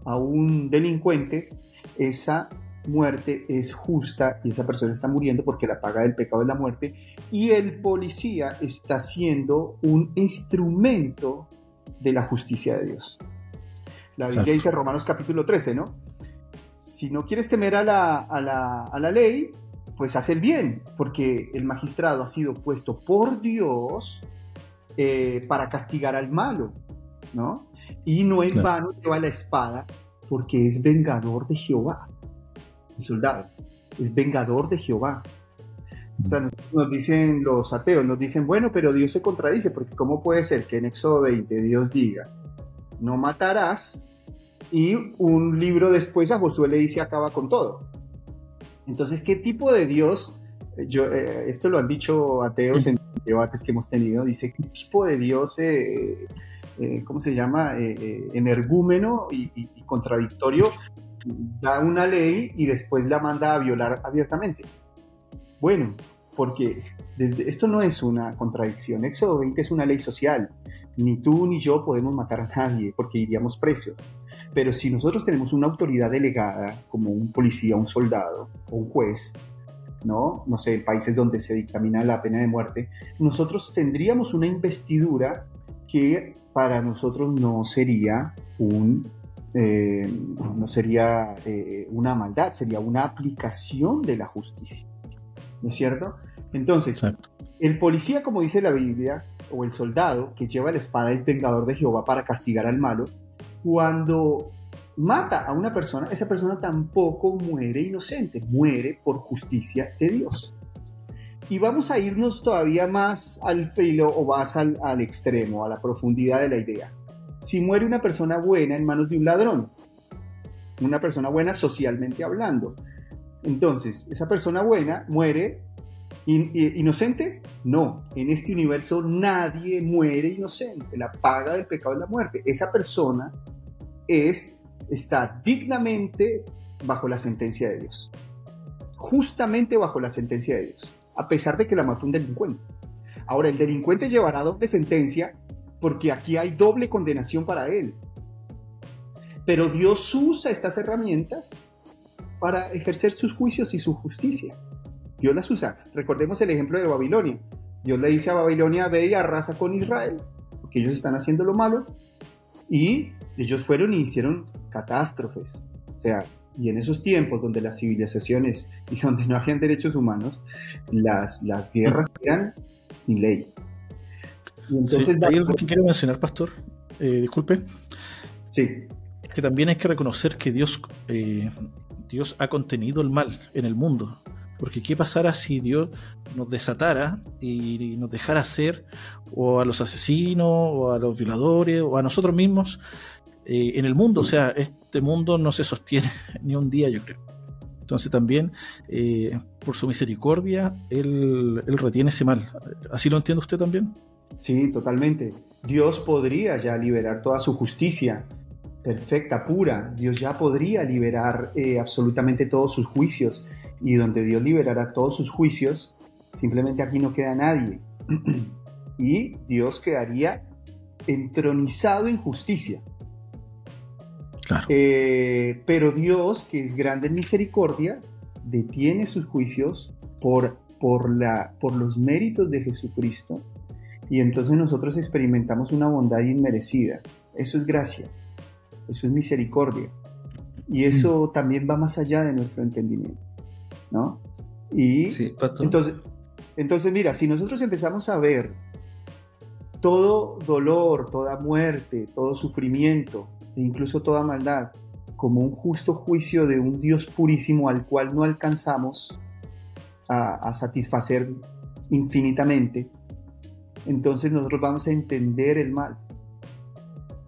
a un delincuente, esa muerte es justa y esa persona está muriendo porque la paga del pecado es la muerte y el policía está siendo un instrumento de la justicia de Dios. La Biblia dice Romanos capítulo 13, ¿no? Si no quieres temer a la, a la, a la ley, pues haz el bien, porque el magistrado ha sido puesto por Dios eh, para castigar al malo, ¿no? Y no en vano lleva la espada, porque es vengador de Jehová soldado, es vengador de Jehová. O sea, nos, dicen los ateos, nos dicen, bueno, pero Dios se contradice, porque ¿cómo puede ser que en Éxodo 20 Dios diga, no matarás, y un libro después a Josué le dice, acaba con todo? Entonces, ¿qué tipo de Dios, yo, eh, esto lo han dicho ateos en debates que hemos tenido, dice, ¿qué tipo de Dios, eh, eh, ¿cómo se llama?, energúmeno y, y contradictorio da una ley y después la manda a violar abiertamente. Bueno, porque desde, esto no es una contradicción. Éxodo 20 es una ley social. Ni tú ni yo podemos matar a nadie porque iríamos precios. Pero si nosotros tenemos una autoridad delegada, como un policía, un soldado o un juez, ¿no? No sé, países donde se dictamina la pena de muerte, nosotros tendríamos una investidura que para nosotros no sería un eh, no sería eh, una maldad, sería una aplicación de la justicia. ¿No es cierto? Entonces, el policía, como dice la Biblia, o el soldado que lleva la espada es vengador de Jehová para castigar al malo, cuando mata a una persona, esa persona tampoco muere inocente, muere por justicia de Dios. Y vamos a irnos todavía más al filo o más al, al extremo, a la profundidad de la idea si muere una persona buena en manos de un ladrón, una persona buena socialmente hablando. Entonces, esa persona buena muere inocente. No, en este universo nadie muere inocente. La paga del pecado es la muerte. Esa persona es, está dignamente bajo la sentencia de Dios. Justamente bajo la sentencia de Dios, a pesar de que la mató un delincuente. Ahora, el delincuente llevará doble sentencia porque aquí hay doble condenación para él. Pero Dios usa estas herramientas para ejercer sus juicios y su justicia. Dios las usa. Recordemos el ejemplo de Babilonia. Dios le dice a Babilonia, ve y arrasa con Israel, porque ellos están haciendo lo malo. Y ellos fueron y hicieron catástrofes. O sea, y en esos tiempos donde las civilizaciones y donde no habían derechos humanos, las, las guerras eran sin ley hay algo que quiero mencionar, pastor. Eh, disculpe. Sí. Que también hay que reconocer que Dios, eh, Dios ha contenido el mal en el mundo. Porque ¿qué pasara si Dios nos desatara y nos dejara hacer o a los asesinos o a los violadores o a nosotros mismos eh, en el mundo? O sea, este mundo no se sostiene ni un día, yo creo. Entonces también, por su misericordia, él, él retiene ese mal. ¿Así lo entiende usted también? Sí, totalmente. Dios podría ya liberar toda su justicia perfecta, pura. Dios ya podría liberar eh, absolutamente todos sus juicios. Y donde Dios liberará todos sus juicios, simplemente aquí no queda nadie. y Dios quedaría entronizado en justicia. Eh, pero Dios, que es grande en misericordia, detiene sus juicios por, por, la, por los méritos de Jesucristo y entonces nosotros experimentamos una bondad inmerecida. Eso es gracia, eso es misericordia. Y eso mm. también va más allá de nuestro entendimiento, ¿no? Y entonces, entonces, mira, si nosotros empezamos a ver todo dolor, toda muerte, todo sufrimiento, e incluso toda maldad, como un justo juicio de un Dios purísimo al cual no alcanzamos a, satisfacer infinitamente, entonces nosotros vamos a entender el mal.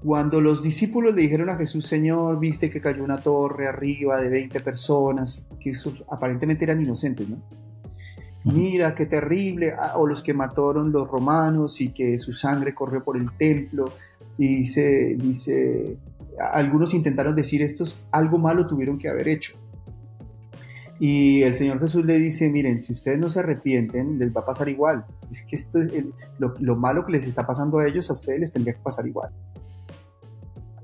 Cuando los discípulos le dijeron a Jesús, Señor, viste que cayó una torre arriba de 20 personas, que aparentemente eran inocentes, ¿no? Mira, qué terrible, ah, o los que mataron los romanos y que su sangre corrió por el templo, y dice, dice, algunos intentaron decir estos algo malo tuvieron que haber hecho. Y el Señor Jesús le dice, miren, si ustedes no se arrepienten, les va a pasar igual. Es que esto es lo, malo que les está pasando a ellos, a ustedes les tendría que pasar igual.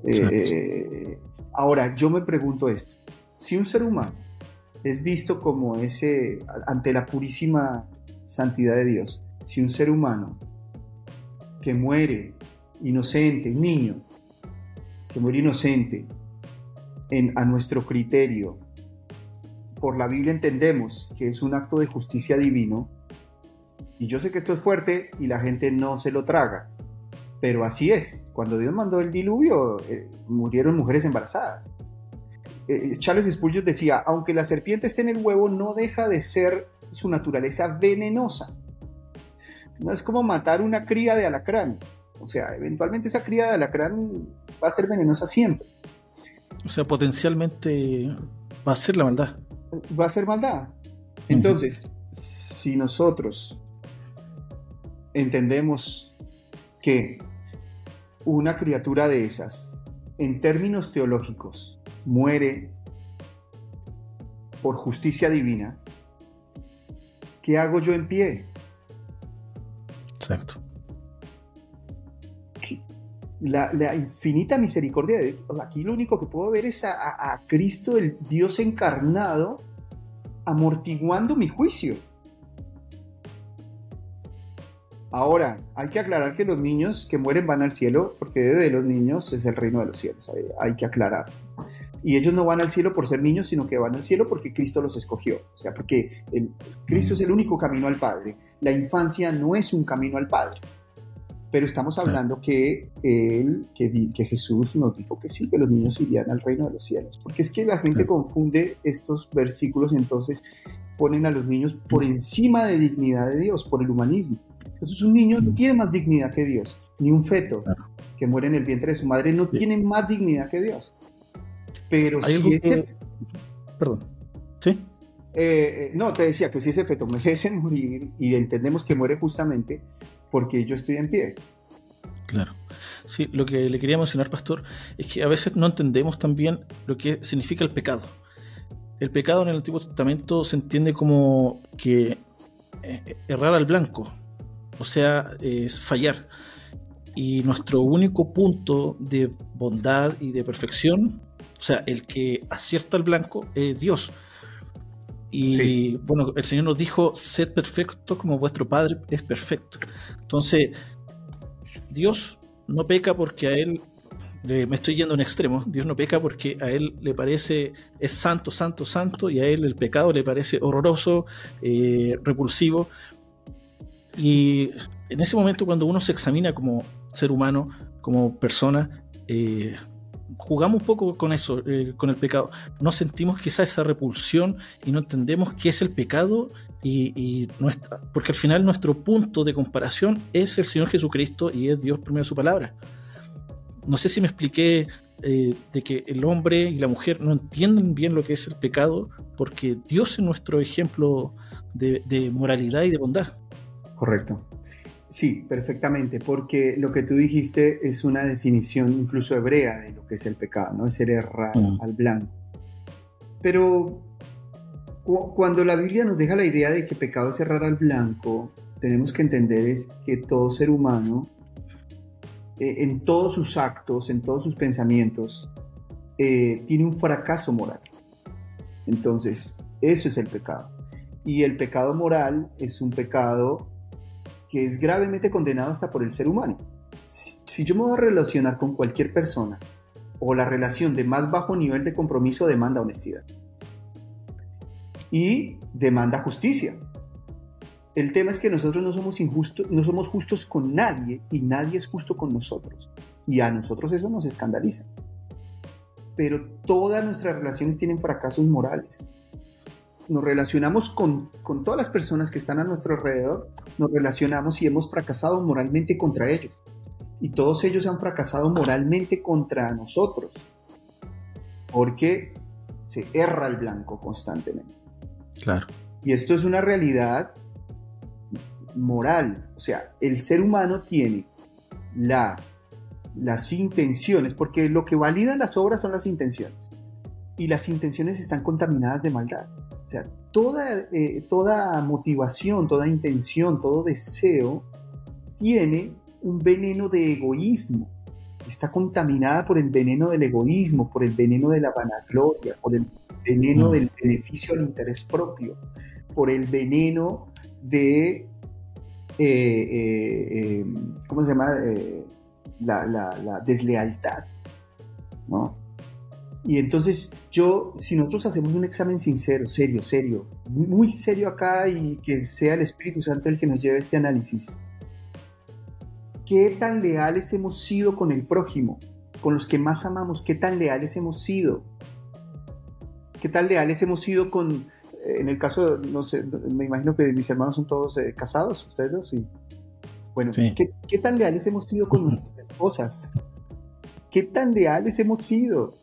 Eh, ahora, yo me pregunto esto. Si un ser humano es visto como ese, ante la purísima santidad de Dios, si un ser humano que muere inocente, un niño, que muere inocente, en, a nuestro criterio, por la Biblia entendemos que es un acto de justicia divino, y yo sé que esto es fuerte y la gente no se lo traga, pero así es. Cuando Dios mandó el diluvio, eh, murieron mujeres embarazadas. Eh, Charles Spurgeon decía, aunque la serpiente esté en el huevo, no deja de ser su naturaleza venenosa. No es como matar una cría de alacrán. O sea, eventualmente esa cría de alacrán va a ser venenosa siempre. O sea, potencialmente va a ser la maldad. Va a ser maldad. Entonces, si nosotros entendemos que una criatura de esas, en términos teológicos, muere por justicia divina, ¿qué hago yo en pie? Exacto la, infinita misericordia de Dios. Aquí lo único que puedo ver es a, Cristo, el Dios encarnado, amortiguando mi juicio. Ahora, hay que aclarar que los niños que mueren van al cielo, porque de los niños es el reino de los cielos, hay, que aclarar. Y ellos no van al cielo por ser niños, sino que van al cielo porque Cristo los escogió. O sea, porque Cristo es el único camino al Padre. La infancia no es un camino al Padre pero estamos hablando que, él, que, Jesús nos dijo que sí, que los niños irían al reino de los cielos. Porque es que la gente confunde estos versículos y entonces ponen a los niños por encima de dignidad de Dios, por el humanismo. Entonces un niño no tiene más dignidad que Dios, ni un feto que muere en el vientre de su madre no tiene más dignidad que Dios. Pero si ese... Perdón. ¿Sí? Eh, eh, no, te decía que si ese feto merece morir y entendemos que muere justamente, porque yo estoy en pie. Claro. Sí, lo que le quería mencionar, pastor, es que a veces no entendemos también lo que significa el pecado. El pecado en el Antiguo Testamento se entiende como que eh, errar al blanco, o sea, es fallar. Y nuestro único punto de bondad y de perfección, o sea, el que acierta al blanco, es Dios. Y bueno, el Señor nos dijo, sed perfecto como vuestro Padre es perfecto. Entonces, Dios no peca porque a Él, me estoy yendo a un extremo, Dios no peca porque a Él le parece, es santo, santo, santo, y a Él el pecado le parece horroroso, eh, repulsivo. Y en ese momento cuando uno se examina como ser humano, como persona, eh, jugamos un poco con eso, eh, con el pecado. No sentimos quizá esa repulsión y no entendemos qué es el pecado y, nuestra, porque al final nuestro punto de comparación es el Señor Jesucristo y es Dios primero su palabra. No sé si me expliqué eh, de que el hombre y la mujer no entienden bien lo que es el pecado porque Dios es nuestro ejemplo de moralidad y de bondad. Correcto. Sí, perfectamente, porque lo que tú dijiste es una definición incluso hebrea de lo que es el pecado, ¿no? Es ser errar mm. al blanco. Pero cuando la Biblia nos deja la idea de que pecado es errar al blanco, tenemos que entender es que todo ser humano, eh, en todos sus actos, en todos sus pensamientos, eh, tiene un fracaso moral. Entonces, eso es el pecado. Y el pecado moral es un pecado que es gravemente condenado hasta por el ser humano. Si, yo me voy a relacionar con cualquier persona, o la relación de más bajo nivel de compromiso demanda honestidad. y demanda justicia. El tema es que nosotros no somos injustos, no somos justos con nadie y nadie es justo con nosotros. Y a nosotros eso nos escandaliza. Pero todas nuestras relaciones tienen fracasos morales. Nos relacionamos con, con todas las personas que están a nuestro alrededor, nos relacionamos y hemos fracasado moralmente contra ellos. Y todos ellos han fracasado moralmente contra nosotros. Porque se erra el blanco constantemente. Claro. Y esto es una realidad moral. O sea, el ser humano tiene la, las intenciones, porque lo que valida las obras son las intenciones. Y las intenciones están contaminadas de maldad. O sea, toda, eh, toda motivación, toda intención, todo deseo tiene un veneno de egoísmo. Está contaminada por el veneno del egoísmo, por el veneno de la vanagloria, por el veneno mm. del beneficio al interés propio, por el veneno de eh, eh, ¿cómo se llama? Eh, la, deslealtad, ¿no? Y entonces yo, si nosotros hacemos un examen sincero, serio, serio, muy serio acá y que sea el Espíritu Santo el que nos lleve este análisis, ¿qué tan leales hemos sido con el prójimo? Con los que más amamos, ¿qué tan leales hemos sido? ¿Qué tan leales hemos sido con, en el caso, no sé, me imagino que mis hermanos son todos eh, casados, ustedes dos, sí. Bueno, ¿qué, tan leales hemos sido con nuestras esposas? ¿Qué tan leales hemos sido?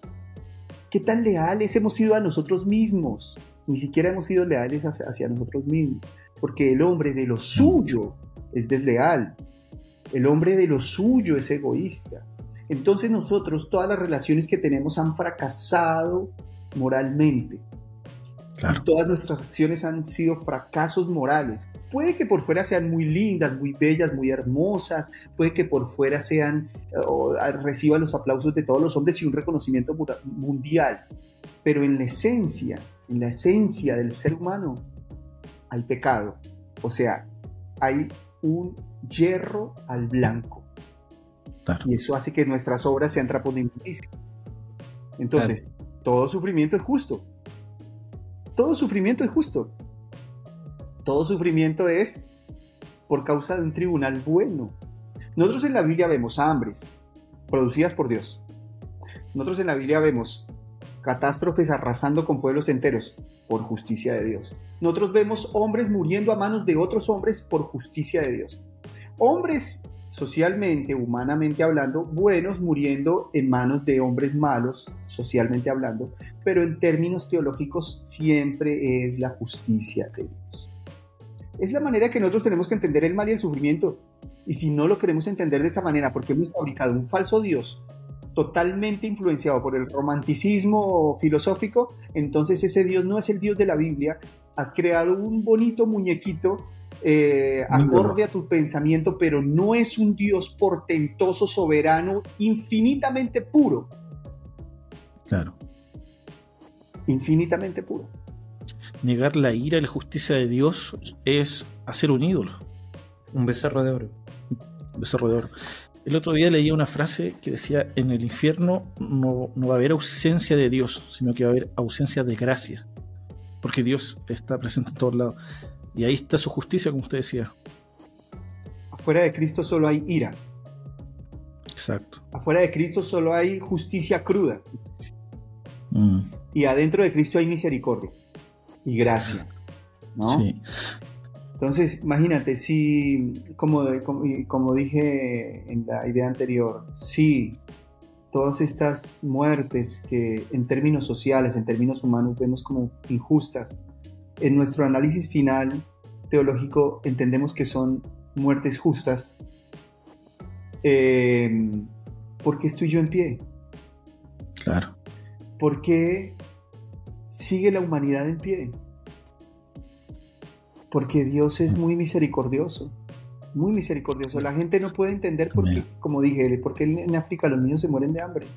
¿Qué tan leales hemos sido a nosotros mismos? Ni siquiera hemos sido leales hacia, nosotros mismos, porque el hombre de lo suyo es desleal, el hombre de lo suyo es egoísta. Entonces nosotros, todas las relaciones que tenemos han fracasado moralmente. Todas nuestras acciones han sido fracasos morales. Puede que por fuera sean muy lindas, muy bellas, muy hermosas, puede que por fuera sean o reciban los aplausos de todos los hombres y un reconocimiento mundial, pero en la esencia, en la esencia del ser humano hay pecado. O sea, hay un hierro al blanco. Y eso hace que nuestras obras sean trapos de inmundicia. Entonces, todo sufrimiento es justo todo sufrimiento es justo. Todo sufrimiento es por causa de un tribunal bueno. Nosotros en la Biblia vemos hambres producidas por Dios. Nosotros en la Biblia vemos catástrofes arrasando con pueblos enteros por justicia de Dios. Nosotros vemos hombres muriendo a manos de otros hombres por justicia de Dios. Hombres socialmente, humanamente hablando, buenos muriendo en manos de hombres malos, socialmente hablando, pero en términos teológicos siempre es la justicia de Dios. Es la manera que nosotros tenemos que entender el mal y el sufrimiento. Y si no lo queremos entender de esa manera, porque hemos fabricado un falso Dios totalmente influenciado por el romanticismo filosófico, entonces ese Dios no es el Dios de la Biblia. Has creado un bonito muñequito eh, acorde a tu pensamiento, pero no es un Dios portentoso, soberano, infinitamente puro. Claro. Infinitamente puro. Negar la ira y la justicia de Dios es hacer un ídolo. Un becerro de oro. Un becerro de oro. El otro día leía una frase que decía, en el infierno no, no va a haber ausencia de Dios, sino que va a haber ausencia de gracia. Porque Dios está presente en todos lados. Y ahí está su justicia, como usted decía. Afuera de Cristo solo hay ira. Exacto. Afuera de Cristo solo hay justicia cruda. Mm. Y adentro de Cristo hay misericordia y gracia. ¿no? Sí. Entonces, imagínate, si, como, como, dije en la idea anterior, si todas estas muertes que en términos sociales, en términos humanos vemos como injustas, en nuestro análisis final teológico entendemos que son muertes justas. Eh, ¿Por qué estoy yo en pie? Claro. ¿Por qué sigue la humanidad en pie? Porque Dios es muy misericordioso, muy misericordioso. La gente no puede entender por qué, como dije, por qué en África los niños se mueren de hambre.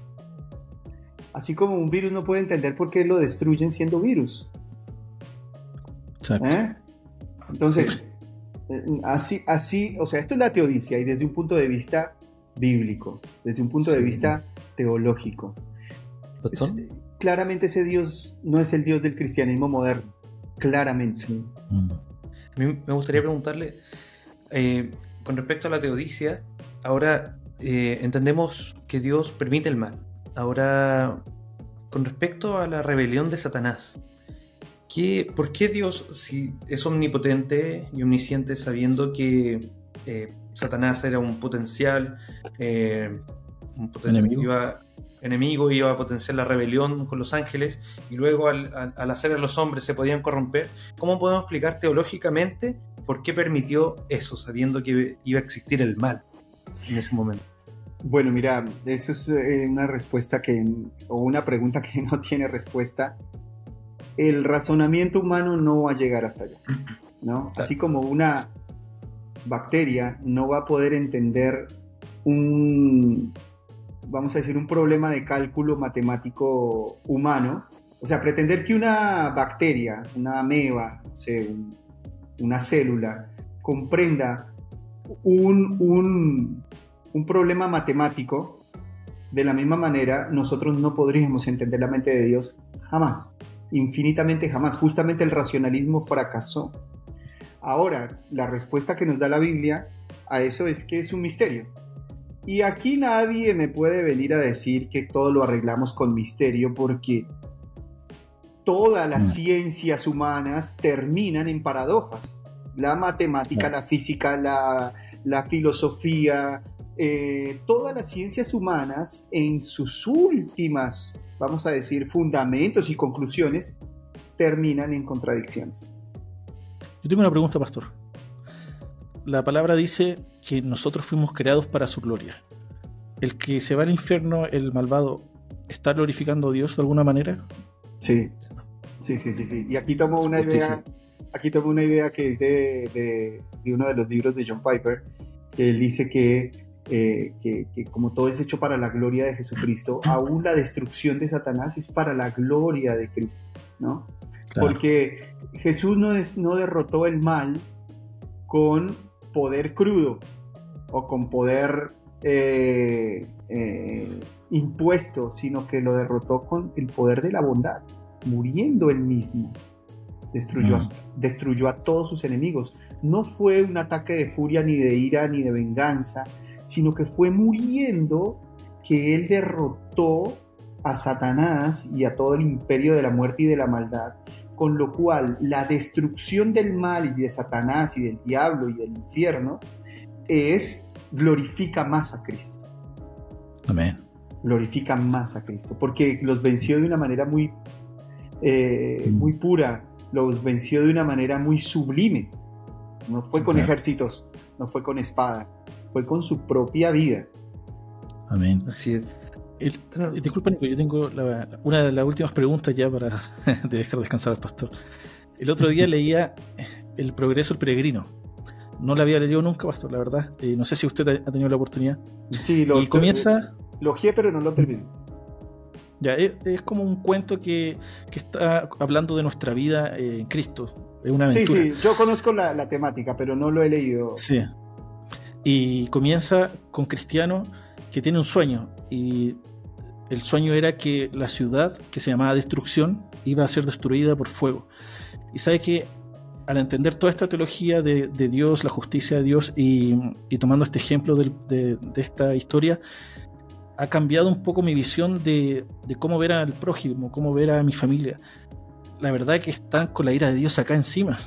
Así como un virus no puede entender por qué lo destruyen siendo virus. ¿Eh? Entonces, eh, así, así, o sea, esto es la teodicia y desde un punto de vista bíblico, desde un punto de vista teológico. claramente ese Dios no es el Dios del cristianismo moderno. claramente. Mm. A mí me gustaría preguntarle, eh, con respecto a la teodicia, ahora eh, entendemos que Dios permite el mal. Ahora, con respecto a la rebelión de Satanás, ¿qué, ¿por qué Dios, si es omnipotente y omnisciente, sabiendo que eh, Satanás era un potencial, un enemigo. Iba, enemigo, iba a potenciar la rebelión con los ángeles, y luego al, al hacer a los hombres se podían corromper, ¿cómo podemos explicar teológicamente por qué permitió eso, sabiendo que iba a existir el mal en ese momento? Bueno, mira, eso es eh, una respuesta que, o una pregunta que no tiene respuesta. El razonamiento humano no va a llegar hasta allá, ¿no? Así como una bacteria no va a poder entender un, vamos a decir, un problema de cálculo matemático humano. O sea, pretender que una bacteria, una ameba, una célula, comprenda un, un, un problema matemático, de la misma manera nosotros no podríamos entender la mente de Dios jamás, infinitamente jamás. Justamente el racionalismo fracasó. Ahora, la respuesta que nos da la Biblia a eso es que es un misterio. Y aquí nadie me puede venir a decir que todo lo arreglamos con misterio porque todas las mm. ciencias humanas terminan en paradojas. La matemática, la física, la, filosofía, eh, todas las ciencias humanas en sus últimas, vamos a decir, fundamentos y conclusiones terminan en contradicciones. Yo tengo una pregunta, pastor. La palabra dice que nosotros fuimos creados para su gloria. El que se va al infierno, el malvado, ¿está glorificando a Dios de alguna manera? Sí, sí, sí, sí. sí. Y aquí tomo una idea, aquí tomo una idea que es de, uno de los libros de John Piper, que él dice que, eh, que, como todo es hecho para la gloria de Jesucristo, aún la destrucción de Satanás es para la gloria de Cristo, ¿no? Porque Jesús no, es, no derrotó el mal con poder crudo o con poder eh, eh, impuesto, sino que lo derrotó con el poder de la bondad, muriendo él mismo. Destruyó, a, destruyó a todos sus enemigos. No fue un ataque de furia, ni de ira, ni de venganza, sino que fue muriendo que él derrotó a Satanás y a todo el imperio de la muerte y de la maldad, con lo cual la destrucción del mal y de Satanás y del diablo y del infierno es glorifica más a Cristo. Amén. Glorifica más a Cristo, porque los venció de una manera muy, eh, mm. muy pura, los venció de una manera muy sublime. No fue con ejércitos, no fue con espada, fue con su propia vida. Amén. Así es. El, disculpa, Nico, yo tengo una de las últimas preguntas ya para dejar descansar al pastor. El otro día leía El progreso del peregrino. No la había leído nunca, pastor, la verdad. Eh, no sé si usted ha tenido la oportunidad. Sí, lo y comienza. Lo pero no lo terminé. Ya, es, como un cuento que, está hablando de nuestra vida en Cristo. Es una aventura. Sí, sí, yo conozco la, la temática, pero no lo he leído. Sí. Y comienza con Cristiano que tiene un sueño y el sueño era que la ciudad, que se llamaba Destrucción, iba a ser destruida por fuego. Y sabe que al entender toda esta teología de, Dios, la justicia de Dios, y, tomando este ejemplo de, esta historia, ha cambiado un poco mi visión de, cómo ver al prójimo, cómo ver a mi familia. La verdad es que están con la ira de Dios acá encima.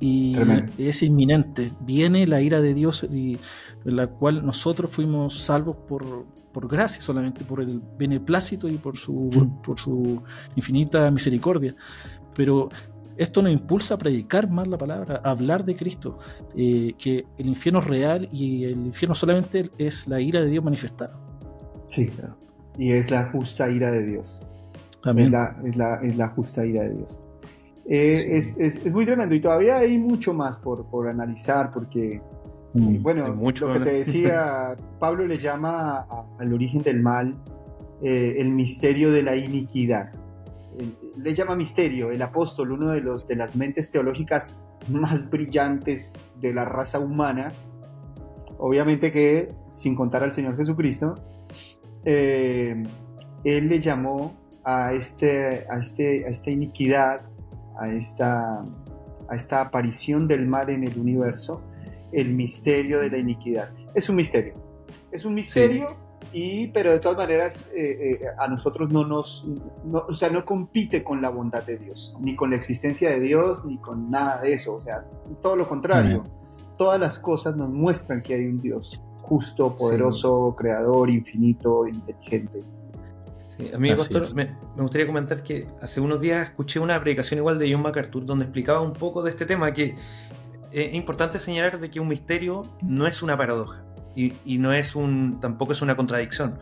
Y es inminente. Viene la ira de Dios y la cual nosotros fuimos salvos por, por gracia solamente, por el beneplácito y por su, mm. por su infinita misericordia. Pero esto nos impulsa a predicar más la palabra, a hablar de Cristo, eh, que el infierno es real y el infierno solamente es la ira de Dios manifestada. Sí, claro. Y es la justa ira de Dios. Es la, es la, es la justa ira de Dios. Eh, es, es, es, muy tremendo y todavía hay mucho más por, por analizar porque Mm. bueno, lo que te decía, Pablo le llama al origen del mal eh, el misterio de la iniquidad. le llama misterio, el apóstol, uno de, los, de las mentes teológicas más brillantes de la raza humana. Obviamente que, sin contar al Señor Jesucristo, eh, él le llamó a, este, a, este, a esta iniquidad, a, esta, a esta aparición del mal en el universo, el misterio de la iniquidad. Es un misterio. Es un misterio, y, pero de todas maneras eh, eh, a nosotros no nos, o sea, no compite con la bondad de Dios, ni con la existencia de Dios, ni con nada de eso. O sea, todo lo contrario. Todas las cosas nos muestran que hay un Dios justo, poderoso, creador, infinito, inteligente. Sí, amigo pastor, me, me, gustaría comentar que hace unos días escuché una predicación igual de John MacArthur donde explicaba un poco de este tema, que es importante señalar de que un misterio no es una paradoja y, y no es un, tampoco es una contradicción.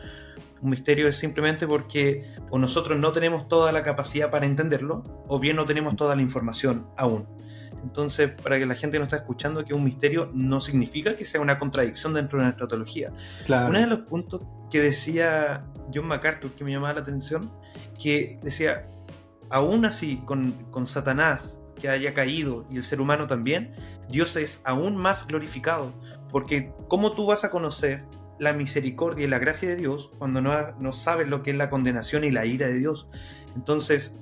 Un misterio es simplemente porque o nosotros no tenemos toda la capacidad para entenderlo o bien no tenemos toda la información aún. Entonces, para que la gente no está escuchando que un misterio no significa que sea una contradicción dentro de nuestra teología. Uno de los puntos que decía John MacArthur que me llamaba la atención, que decía, aún así, con, con Satanás que haya caído y el ser humano también, Dios es aún más glorificado, porque ¿cómo tú vas a conocer la misericordia y la gracia de Dios cuando no, no sabes lo que es la condenación y la ira de Dios? Entonces,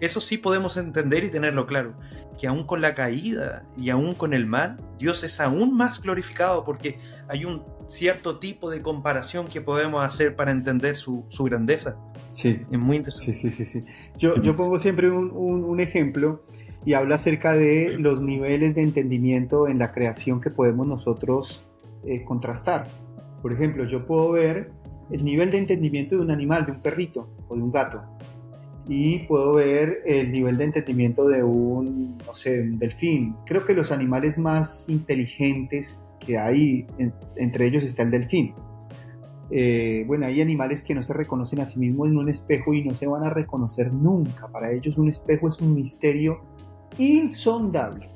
eso sí podemos entender y tenerlo claro, que aún con la caída y aún con el mal, Dios es aún más glorificado porque hay un cierto tipo de comparación que podemos hacer para entender su, grandeza. Sí. Es muy interesante. Sí, sí, sí. sí. Yo, yo pongo siempre un, ejemplo y habla acerca de los niveles de entendimiento en la creación que podemos nosotros eh, contrastar. Por ejemplo, yo puedo ver el nivel de entendimiento de un animal, de un perrito o de un gato y puedo ver el nivel de entendimiento de un, no sé, delfín. Creo que los animales más inteligentes que hay, entre ellos está el delfín. Eh, bueno, hay animales que no se reconocen a sí mismos en un espejo y no se van a reconocer nunca. Para ellos un espejo es un misterio insondable.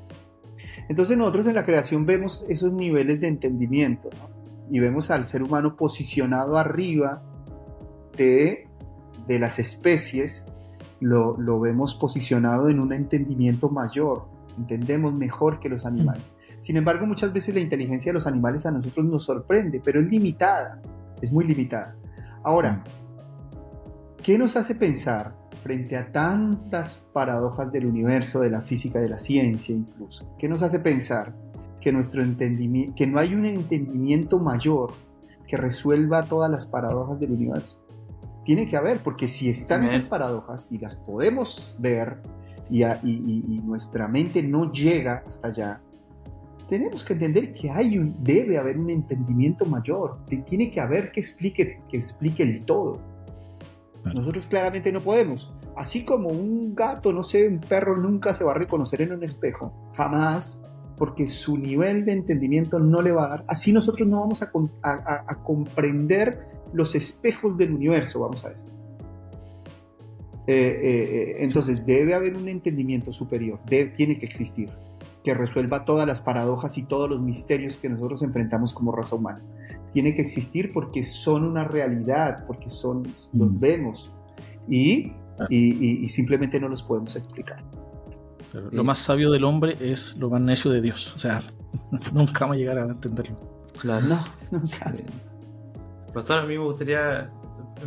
Entonces nosotros en la creación vemos esos niveles de entendimiento y vemos al ser humano posicionado arriba de, de las especies lo, vemos posicionado en un entendimiento mayor, entendemos mejor que los animales. Sin embargo, muchas veces la inteligencia de los animales a nosotros nos sorprende, pero es limitada, es muy limitada. Ahora, ¿qué nos hace pensar frente a tantas paradojas del universo, de la física, de la ciencia incluso? ¿Qué nos hace pensar que, nuestro entendimiento, que no hay un entendimiento mayor que resuelva todas las paradojas del universo? Tiene que haber, porque si están esas paradojas y las podemos ver y, y, nuestra mente no llega hasta allá, tenemos que entender que hay un, debe haber un entendimiento mayor, tiene que haber que explique, que explique el todo. Nosotros claramente no podemos. Así como un gato, no sé, un perro nunca se va a reconocer en un espejo, jamás, porque su nivel de entendimiento no le va a dar. Así nosotros no vamos a, a comprender los espejos del universo, vamos a decir. Eh, eh, eh, entonces debe haber un entendimiento superior, tiene que existir, que resuelva todas las paradojas y todos los misterios que nosotros enfrentamos como raza humana. Tiene que existir porque son una realidad, porque son, los mm. vemos y, y, simplemente no los podemos explicar. lo más sabio del hombre es lo más necio de Dios. O sea, nunca vamos a llegar a entenderlo. Claro. No, nunca. Pastor, a mí me gustaría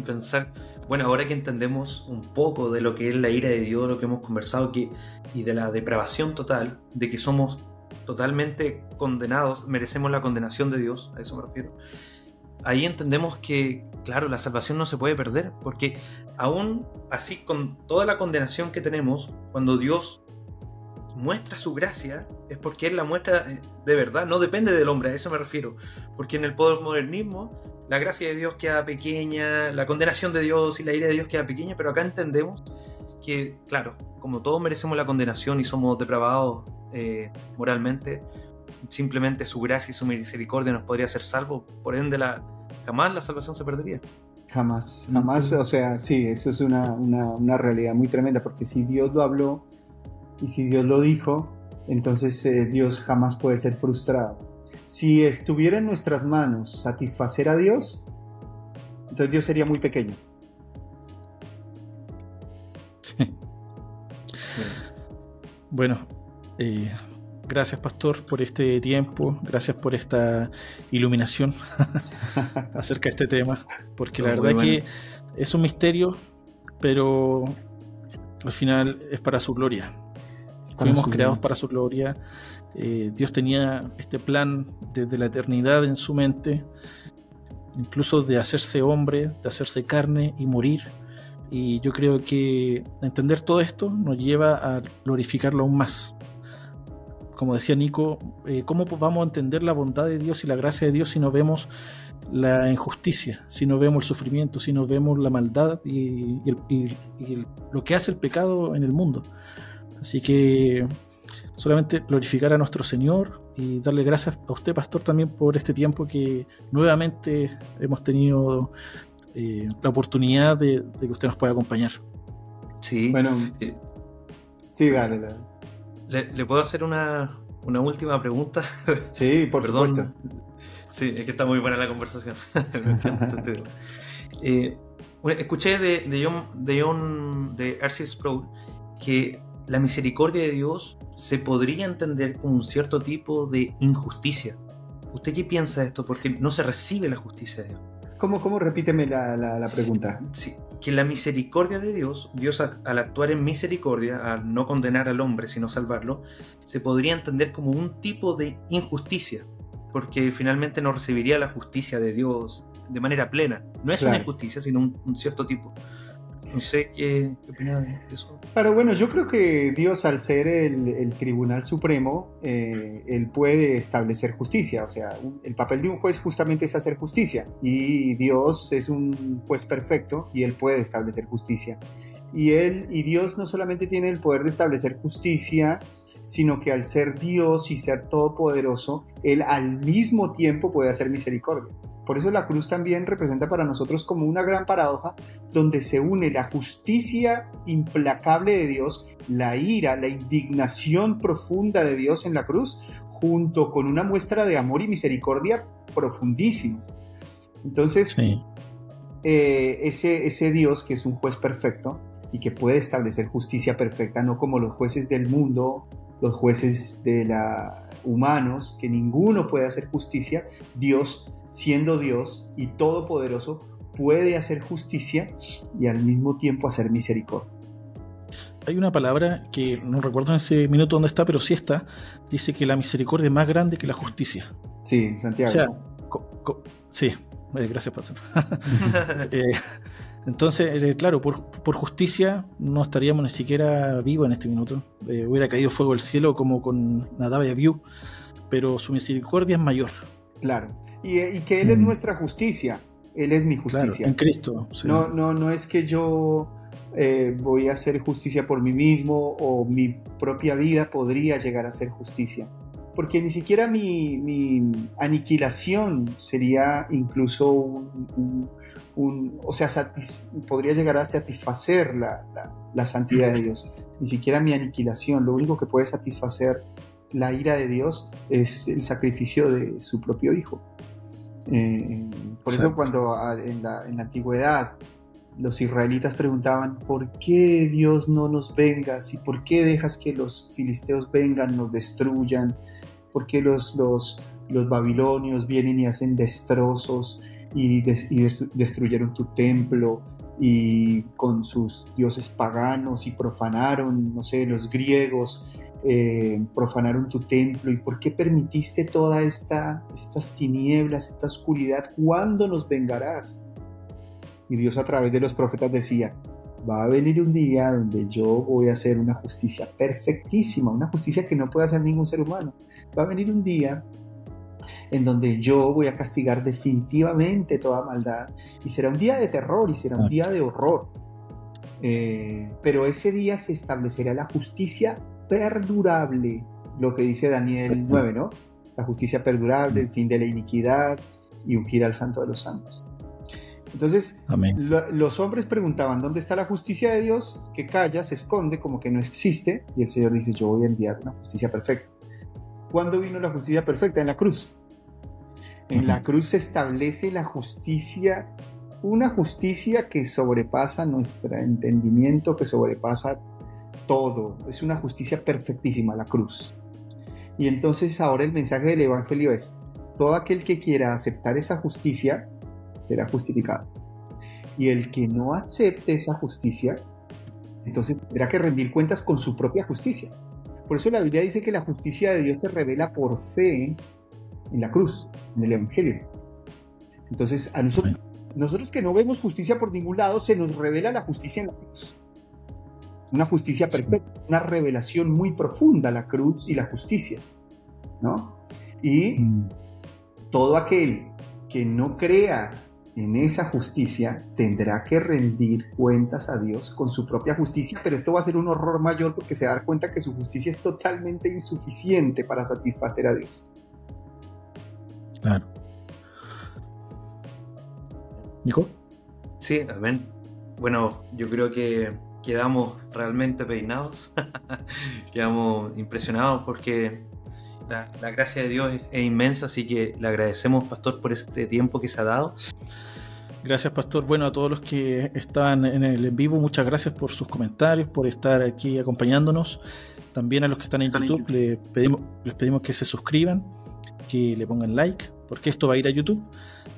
pensar, bueno, ahora que entendemos un poco de lo que es la ira de Dios, lo que hemos conversado, que, y de la depravación total, de que somos totalmente condenados, merecemos la condenación de Dios, a eso me refiero. Ahí entendemos que, claro, la salvación no se puede perder, porque aún así, con toda la condenación que tenemos, cuando Dios muestra su gracia, es porque Él la muestra de verdad, no depende del hombre, a eso me refiero. Porque en el modernismo la gracia de Dios queda pequeña, la condenación de Dios y la ira de Dios queda pequeña, pero acá entendemos que, claro, como todos merecemos la condenación y somos depravados eh, moralmente, simplemente su gracia y su misericordia nos podría hacer salvos, por ende la, jamás la salvación se perdería. Jamás, jamás, o sea, sí, eso es una, realidad muy tremenda, porque si Dios lo habló y si Dios lo dijo, entonces eh, Dios jamás puede ser frustrado si estuviera en nuestras manos satisfacer a Dios, entonces Dios sería muy pequeño. bueno, eh, gracias Pastor por este tiempo, gracias por esta iluminación acerca de este tema, porque la verdad que es un misterio, pero al final es para su gloria. Fuimos creados para su gloria. Eh, Dios tenía este plan desde la eternidad en su mente, incluso de hacerse hombre, de hacerse carne y morir. Y yo creo que entender todo esto nos lleva a glorificarlo aún más. Como decía Nico, eh, ¿cómo vamos a entender la bondad de Dios y la gracia de Dios si no vemos la injusticia, si no vemos el sufrimiento, si no vemos la maldad y, lo que hace el pecado en el mundo. Así que solamente glorificar a nuestro Señor y darle gracias a usted, pastor, también por este tiempo que nuevamente hemos tenido eh, la oportunidad de, que usted nos pueda acompañar. Sí. Bueno, eh, sí, dale, Le, puedo hacer una, última pregunta? Sí, por supuesto. Sí, es que está muy buena la conversación. Este eh, escuché de, de John, de, John, de R.C. Sproul que la misericordia de Dios se podría entender como un cierto tipo de injusticia. ¿Usted qué piensa de esto? Porque no se recibe la justicia de Dios. ¿Cómo, cómo? Repíteme la, la, pregunta. Sí, que la misericordia de Dios, Dios al actuar en misericordia, al no condenar al hombre sino salvarlo, se podría entender como un tipo de injusticia porque finalmente no recibiría la justicia de Dios de manera plena. No es una injusticia, sino un, cierto tipo. No sé qué, qué de eso. Claro, bueno, yo creo que Dios al ser el, Tribunal Supremo, eh, Él puede establecer justicia. O sea, el papel de un juez justamente es hacer justicia. Y Dios es un juez perfecto y Él puede establecer justicia. Y Él y Dios no solamente tiene el poder de establecer justicia, sino que al ser Dios y ser todopoderoso, Él al mismo tiempo puede hacer misericordia. Por eso la cruz también representa para nosotros como una gran paradoja donde se une la justicia implacable de Dios, la ira, la indignación profunda de Dios en la cruz, junto con una muestra de amor y misericordia profundísimos. Entonces, eh, ese, ese Dios que es un juez perfecto y que puede establecer justicia perfecta, no como los jueces del mundo los jueces de la humanos, que ninguno puede hacer justicia, Dios, siendo Dios y todopoderoso, puede hacer justicia y al mismo tiempo hacer misericordia. Hay una palabra que no recuerdo en ese minuto dónde está, pero sí está, dice que la misericordia es más grande que la justicia. Sí, Santiago. O sea, sí, eh, gracias, Pastor. eh, entonces, eh, claro, por, justicia no estaríamos ni siquiera vivos en este minuto. Eh, hubiera caído fuego del cielo como con Nadab y Abiú, pero su misericordia es mayor. Claro, y, eh, que Él es nuestra justicia, Él es mi justicia. en Cristo. No, no, no es que yo voy a hacer justicia por mí mismo o mi propia vida podría llegar a ser justicia. Porque ni siquiera mi, aniquilación sería incluso un, o sea, podría llegar a satisfacer la, la, santidad de Dios. Ni siquiera mi aniquilación, lo único que puede satisfacer la ira de Dios es el sacrificio de su propio Hijo. Eh, por eso cuando en la, en la antigüedad los israelitas preguntaban, ¿por qué Dios no nos vengas? ¿Y por qué dejas que los filisteos vengan, nos destruyan? ¿Por qué los, los, los babilonios vienen y hacen destrozos? y, destruyeron tu templo y con sus dioses paganos y profanaron, no sé, los griegos eh, profanaron tu templo y por qué permitiste toda esta, estas tinieblas, esta oscuridad, ¿cuándo nos vengarás? Y Dios a través de los profetas decía, va a venir un día donde yo voy a hacer una justicia perfectísima, una justicia que no puede hacer ningún ser humano. Va a venir un día en donde yo voy a castigar definitivamente toda maldad. Y será un día de terror y será un día de horror. Eh, pero ese día se establecerá la justicia perdurable, lo que dice Daniel 9, ¿no? La justicia perdurable, el fin de la iniquidad y ungir al santo de los santos. Entonces, los hombres preguntaban, ¿dónde está la justicia de Dios? Que calla, se esconde, como que no existe, y el Señor dice, yo voy a enviar una justicia perfecta. ¿Cuándo vino la justicia perfecta? En la cruz. En la cruz se establece la justicia, una justicia que sobrepasa nuestro entendimiento, que sobrepasa todo. Es una justicia perfectísima, la cruz. Y entonces ahora el mensaje del Evangelio es, todo aquel que quiera aceptar esa justicia será justificado. Y el que no acepte esa justicia entonces tendrá que rendir cuentas con su propia justicia. Por eso la Biblia dice que la justicia de Dios se revela por fe en la cruz, en el Evangelio. Entonces, a nosotros, nosotros que no vemos justicia por ningún lado, se nos revela la justicia en la cruz. Una justicia perfecta, una revelación muy profunda, la cruz y la justicia. ¿no? Y mm. todo aquel que no crea en esa justicia tendrá que rendir cuentas a Dios con su propia justicia, pero esto va a ser un horror mayor porque se va a dar cuenta que su justicia es totalmente insuficiente para satisfacer a Dios. Claro. Nico. Sí, amén. Bueno, yo creo que quedamos realmente peinados, quedamos impresionados porque la, gracia de Dios es, inmensa, así que le agradecemos, Pastor, por este tiempo que se ha dado. Gracias, Pastor. Bueno, a todos los que están en el en vivo, muchas gracias por sus comentarios, por estar aquí acompañándonos. También a los que están en YouTube, Les, pedimos, les pedimos que se suscriban, que le pongan like, porque esto va a ir a YouTube.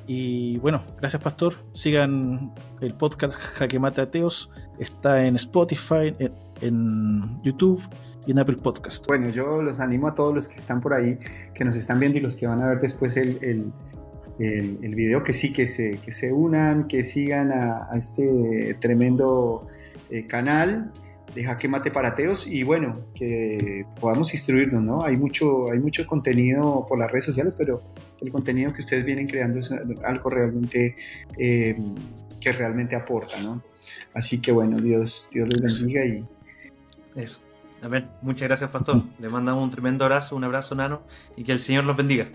Y bueno, gracias, Pastor. Sigan el podcast Jaque Mate Ateos. Está en Spotify, en YouTube y en Apple Podcast. Bueno, yo los animo a todos los que están por ahí, que nos están viendo y los que van a ver después el, el, el, video, que sí, que se, que se unan, que sigan a, este tremendo eh, canal de Jaque Mate Parateos y bueno, que podamos instruirnos, ¿no? Hay mucho, hay mucho contenido por las redes sociales, pero el contenido que ustedes vienen creando es algo realmente eh, que realmente aporta, ¿no? Así que bueno, Dios, Dios les bendiga y... Eso. A ver, muchas gracias, Pastor. Le mandamos un tremendo abrazo, un abrazo, Nano, y que el Señor los bendiga.